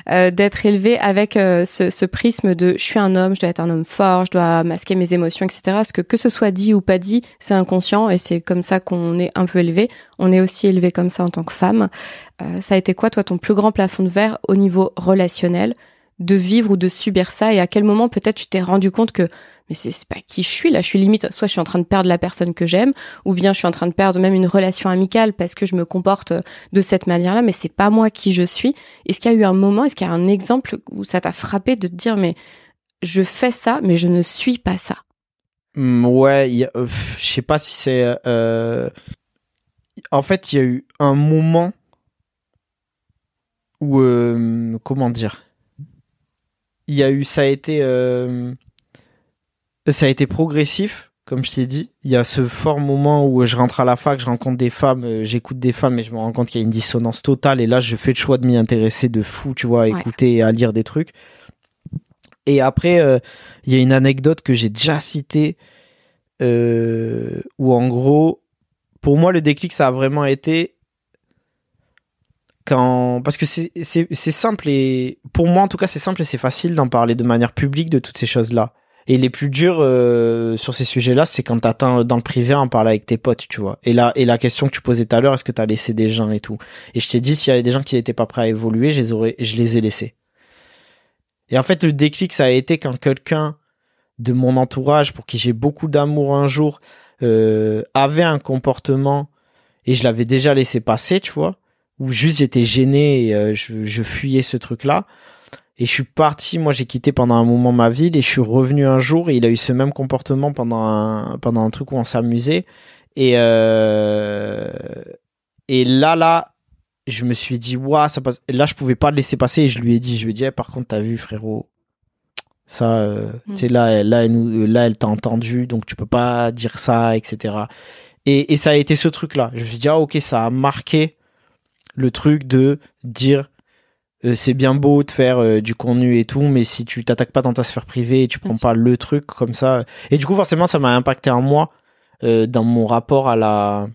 Euh, d'être élevé avec euh, ce, ce, prisme de je suis un homme je dois être un homme fort je dois masquer mes émotions etc parce que que ce soit dit ou pas dit c'est inconscient et c'est comme ça qu'on est un peu élevé on est aussi élevé comme ça en tant que femme. Euh, ça a été quoi toi ton plus grand plafond de verre au niveau relationnel? De vivre ou de subir ça et à quel moment peut-être tu t'es rendu compte que mais c'est pas qui je suis là, je suis limite soit je suis en train de perdre la personne que j'aime ou bien je suis en train de perdre même une relation amicale parce que je me comporte de cette manière-là mais c'est pas moi qui je suis. Est-ce qu'il y a eu un moment, est-ce qu'il y a un exemple où ça t'a frappé de te dire mais je fais ça mais je ne suis pas ça? Mmh, Ouais, euh, je sais pas si c'est euh, en fait, il y a eu un moment où euh, comment dire? Il y a eu ça a été ça a été progressif, comme je t'ai dit. Il y a ce fort moment où je rentre à la fac, je rencontre des femmes, euh, j'écoute des femmes et je me rends compte qu'il y a une dissonance totale. Et là, je fais le choix de m'y intéresser de fou, tu vois, à écouter et à lire des trucs. Et après, euh, il y a une anecdote que j'ai déjà citée euh, où, en gros, pour moi, le déclic, ça a vraiment été Parce que c'est simple et. Pour moi, en tout cas, c'est simple et c'est facile d'en parler de manière publique de toutes ces choses-là. Et les plus durs euh, sur ces sujets-là, c'est quand t'atteins dans le privé en parler avec tes potes, tu vois. Et là, et la question que tu posais tout à l'heure, est-ce que t'as laissé des gens et tout? Et je t'ai dit, s'il y avait des gens qui n'étaient pas prêts à évoluer, je les aurais, je les ai laissés. Et en fait, le déclic, ça a été quand quelqu'un de mon entourage, pour qui j'ai beaucoup d'amour un jour, euh, avait un comportement et je l'avais déjà laissé passer, tu vois, ou juste j'étais gêné et euh, je, je fuyais ce truc-là et je suis parti, moi j'ai quitté pendant un moment ma ville et je suis revenu un jour et il a eu ce même comportement pendant un, pendant un truc où on s'amusait. Et, euh, et là, là, je me suis dit, waouh, ça passe. là, je pouvais pas le laisser passer et je lui ai dit, je lui ai dit, eh, par contre, t'as vu, frérot, ça, euh, mm. tu sais, là, là, elle, là, elle t'a entendu, donc tu peux pas dire ça, etc. Et, et ça a été ce truc-là. Je me suis dit, ah, ok, ça a marqué le truc de dire, euh, c'est bien beau de faire euh, du contenu et tout, mais si tu t'attaques pas dans ta sphère privée et tu prends pas le truc comme ça. Et du coup, forcément, ça m'a impacté en moi euh, dans mon rapport à la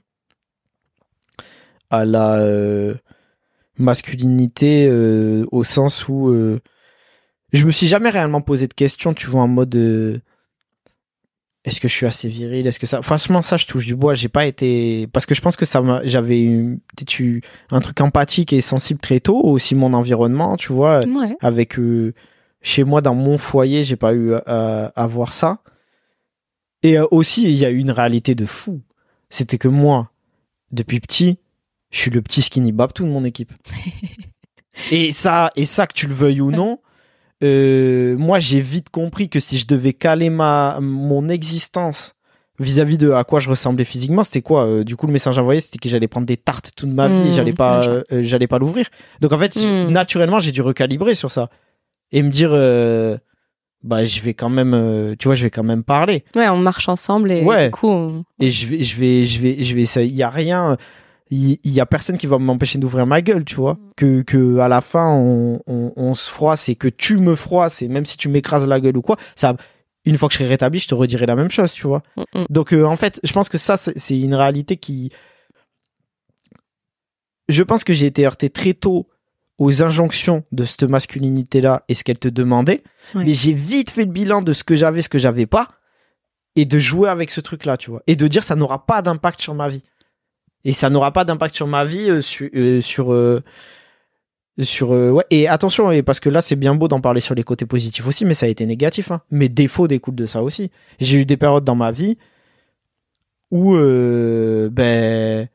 à la masculinité au sens où je me suis jamais réellement posé de questions, tu vois, en mode est-ce que je suis assez viril Est-ce que ça Franchement, ça, je touche du bois. J'ai pas été parce que je pense que ça j'avais eu un truc empathique et sensible très tôt. Aussi mon environnement, tu vois, avec euh, chez moi dans mon foyer, j'ai pas eu à, voir ça. Et euh, aussi, il y a eu une réalité de fou. C'était que moi, depuis petit, je suis le petit skinny bab tout de mon équipe. et ça, et ça que tu le veuilles ou non, euh, moi j'ai vite compris que si je devais caler ma mon existence vis-à-vis de à quoi je ressemblais physiquement, c'était quoi euh, Du coup, le message envoyé, c'était que j'allais prendre des tartes toute ma vie, et j'allais mmh, pas, euh, j'allais pas l'ouvrir. Donc en fait, mmh. naturellement, j'ai dû recalibrer sur ça et me dire, bah, je vais quand même, tu vois, je vais quand même parler. Ouais, on marche ensemble et du coup, et je vais, je vais, je vais, je vais, il y a rien il y, a personne qui va m'empêcher d'ouvrir ma gueule, tu vois. Mm. Que, que à la fin, on, on, se froisse et que tu me froisses et même si tu m'écrases la gueule ou quoi, ça, une fois que je serai rétabli, je te redirai la même chose, tu vois. Mm, mm. Donc, euh, en fait, je pense que ça, c'est une réalité qui. Je pense que j'ai été heurté très tôt aux injonctions de cette masculinité-là et ce qu'elle te demandait. Mais j'ai vite fait le bilan de ce que j'avais, ce que j'avais pas. Et de jouer avec ce truc-là, tu vois. Et de dire ça n'aura pas d'impact sur ma vie et ça n'aura pas d'impact sur ma vie euh, sur euh, sur euh, et attention parce que là c'est bien beau d'en parler sur les côtés positifs aussi mais ça a été négatif hein. mes défauts découlent de ça aussi. J'ai eu des périodes dans ma vie où ben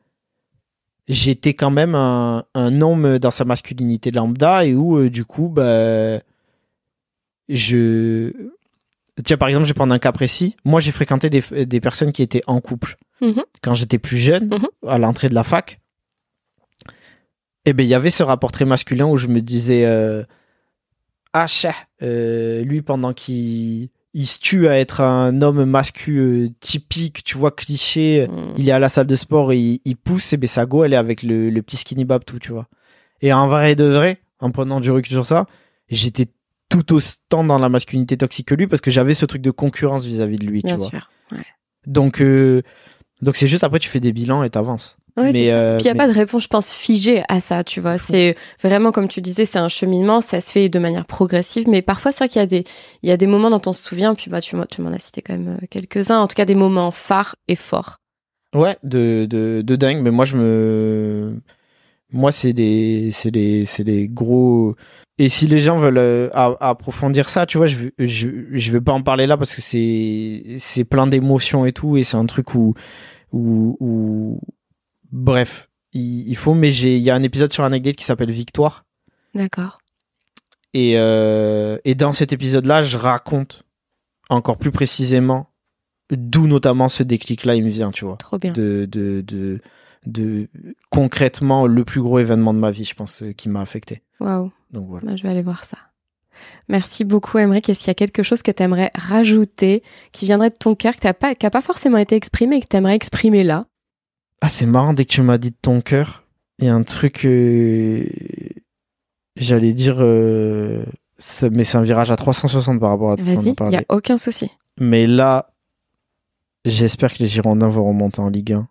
j'étais quand même un, homme dans sa masculinité lambda et où du coup ben je tiens par exemple je vais prendre un cas précis. Moi j'ai fréquenté des personnes qui étaient en couple Mhm. quand j'étais plus jeune, mhm. à l'entrée de la fac, eh ben il y avait ce rapport très masculin où je me disais euh, ah euh, lui pendant qu'il il se tue à être un homme mascu euh, typique, tu vois, cliché. Mm. Il est à la salle de sport et il, il pousse, et ben sa go, elle est avec le, le petit skinny bab tout, tu vois. Et en vrai de vrai, en prenant du recul sur ça, j'étais tout autant dans la masculinité toxique que lui parce que j'avais ce truc de concurrence vis-à-vis de lui, Bien tu vois. Donc, euh, donc c'est juste après tu fais des bilans et t'avances. Oui, Mais, euh, Puis il n'y a mais- pas de réponse, je pense, figée à ça, tu vois. C'est vraiment, comme tu disais, c'est un cheminement, ça se fait de manière progressive, mais parfois, c'est vrai qu'il y a des, il y a des moments dont on se souvient, puis bah, tu, m'en- tu m'en as cité quand même euh, quelques-uns, en tout cas des moments phares et forts. Ouais, de, de, de dingue. Mais moi, je me. Moi, c'est des, c'est des, c'est des gros. Et si les gens veulent euh, approfondir ça, tu vois, je, je, je vais pas en parler là parce que c'est, c'est plein d'émotions et tout. Et c'est un truc où. Où, où... Bref, il, il faut. Mais il y a un épisode sur Anecdote qui s'appelle Victoire. D'accord. Et, euh, et dans cet épisode-là, je raconte encore plus précisément d'où notamment ce déclic-là il me vient, tu vois Trop bien. de, de, de, de concrètement le plus gros événement de ma vie, je pense, euh, qui m'a affecté. Waouh. Donc voilà. Bah, je vais aller voir ça. Merci beaucoup, Emmerich. Est-ce qu'il y a quelque chose que tu aimerais rajouter, qui viendrait de ton cœur, pas, qui n'a pas forcément été exprimé et que tu aimerais exprimer là? Ah, c'est marrant, dès que tu m'as dit de ton cœur, il y a un truc, euh, j'allais dire, euh, ça- mais c'est un virage à 360 par rapport à Vas-y, il n'y a aucun souci. Mais là, j'espère que les Girondins vont remonter en Ligue 1.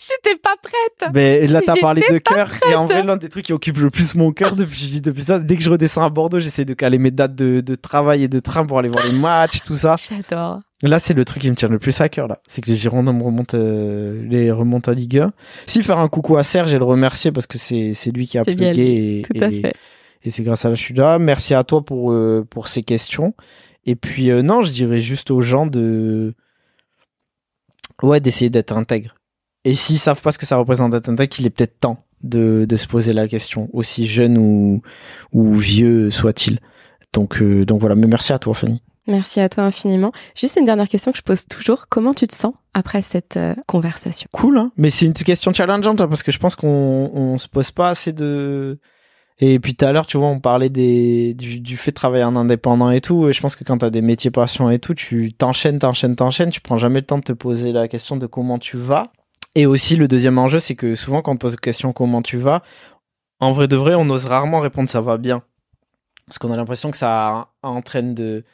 J'étais pas prête. Mais là, t'as parlé de cœur. Et en vrai, l'un des trucs qui occupe le plus mon cœur depuis, je depuis ça, dès que je redescends à Bordeaux, j'essaie de caler mes dates de, de travail et de train pour aller voir les matchs, tout ça. J'adore. Là, c'est le truc qui me tient le plus à cœur, là. C'est que les Girondins me remontent, euh, les remontent à Ligue 1. Si faire un coucou à Serge et le remercier parce que c'est, c'est lui qui a plugué et, Tout à et- fait. et c'est grâce à la chute là. Merci à toi pour, euh, pour ces questions. Et puis, euh, non, je dirais juste aux gens de, ouais, d'essayer d'être intègre. Et s'ils savent pas ce que ça représente d'être intègre, il est peut-être temps de, de se poser la question, aussi jeune ou, ou vieux soit-il. Donc, euh, donc voilà. Mais merci à toi, Fanny. Merci à toi infiniment. Juste une dernière question que je pose toujours. Comment tu te sens après cette euh, conversation? Cool, hein Mais c'est une question challengeante hein, parce que je pense qu'on on se pose pas assez de. Et puis tout à l'heure, tu vois, on parlait des, du, du fait de travailler en indépendant et tout. Et je pense que quand tu as des métiers passion et tout, tu t'enchaînes, t'enchaînes, t'enchaînes. Tu prends jamais le temps de te poser la question de comment tu vas. Et aussi, le deuxième enjeu, c'est que souvent, quand on pose la question comment tu vas, en vrai de vrai, on ose rarement répondre ça va bien. Parce qu'on a l'impression que ça entraîne de,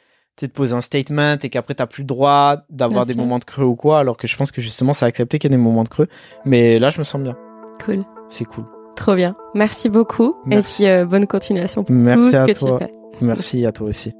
de poser un statement et qu'après, t'as plus le droit d'avoir des moments de creux ou quoi. Alors que je pense que justement, c'est accepté qu'il y ait des moments de creux. Mais là, je me sens bien. Cool. C'est cool. Trop bien. Merci beaucoup. Merci. Et puis, euh, bonne continuation pour Merci tout ce à que toi. tu fais. Merci à toi aussi.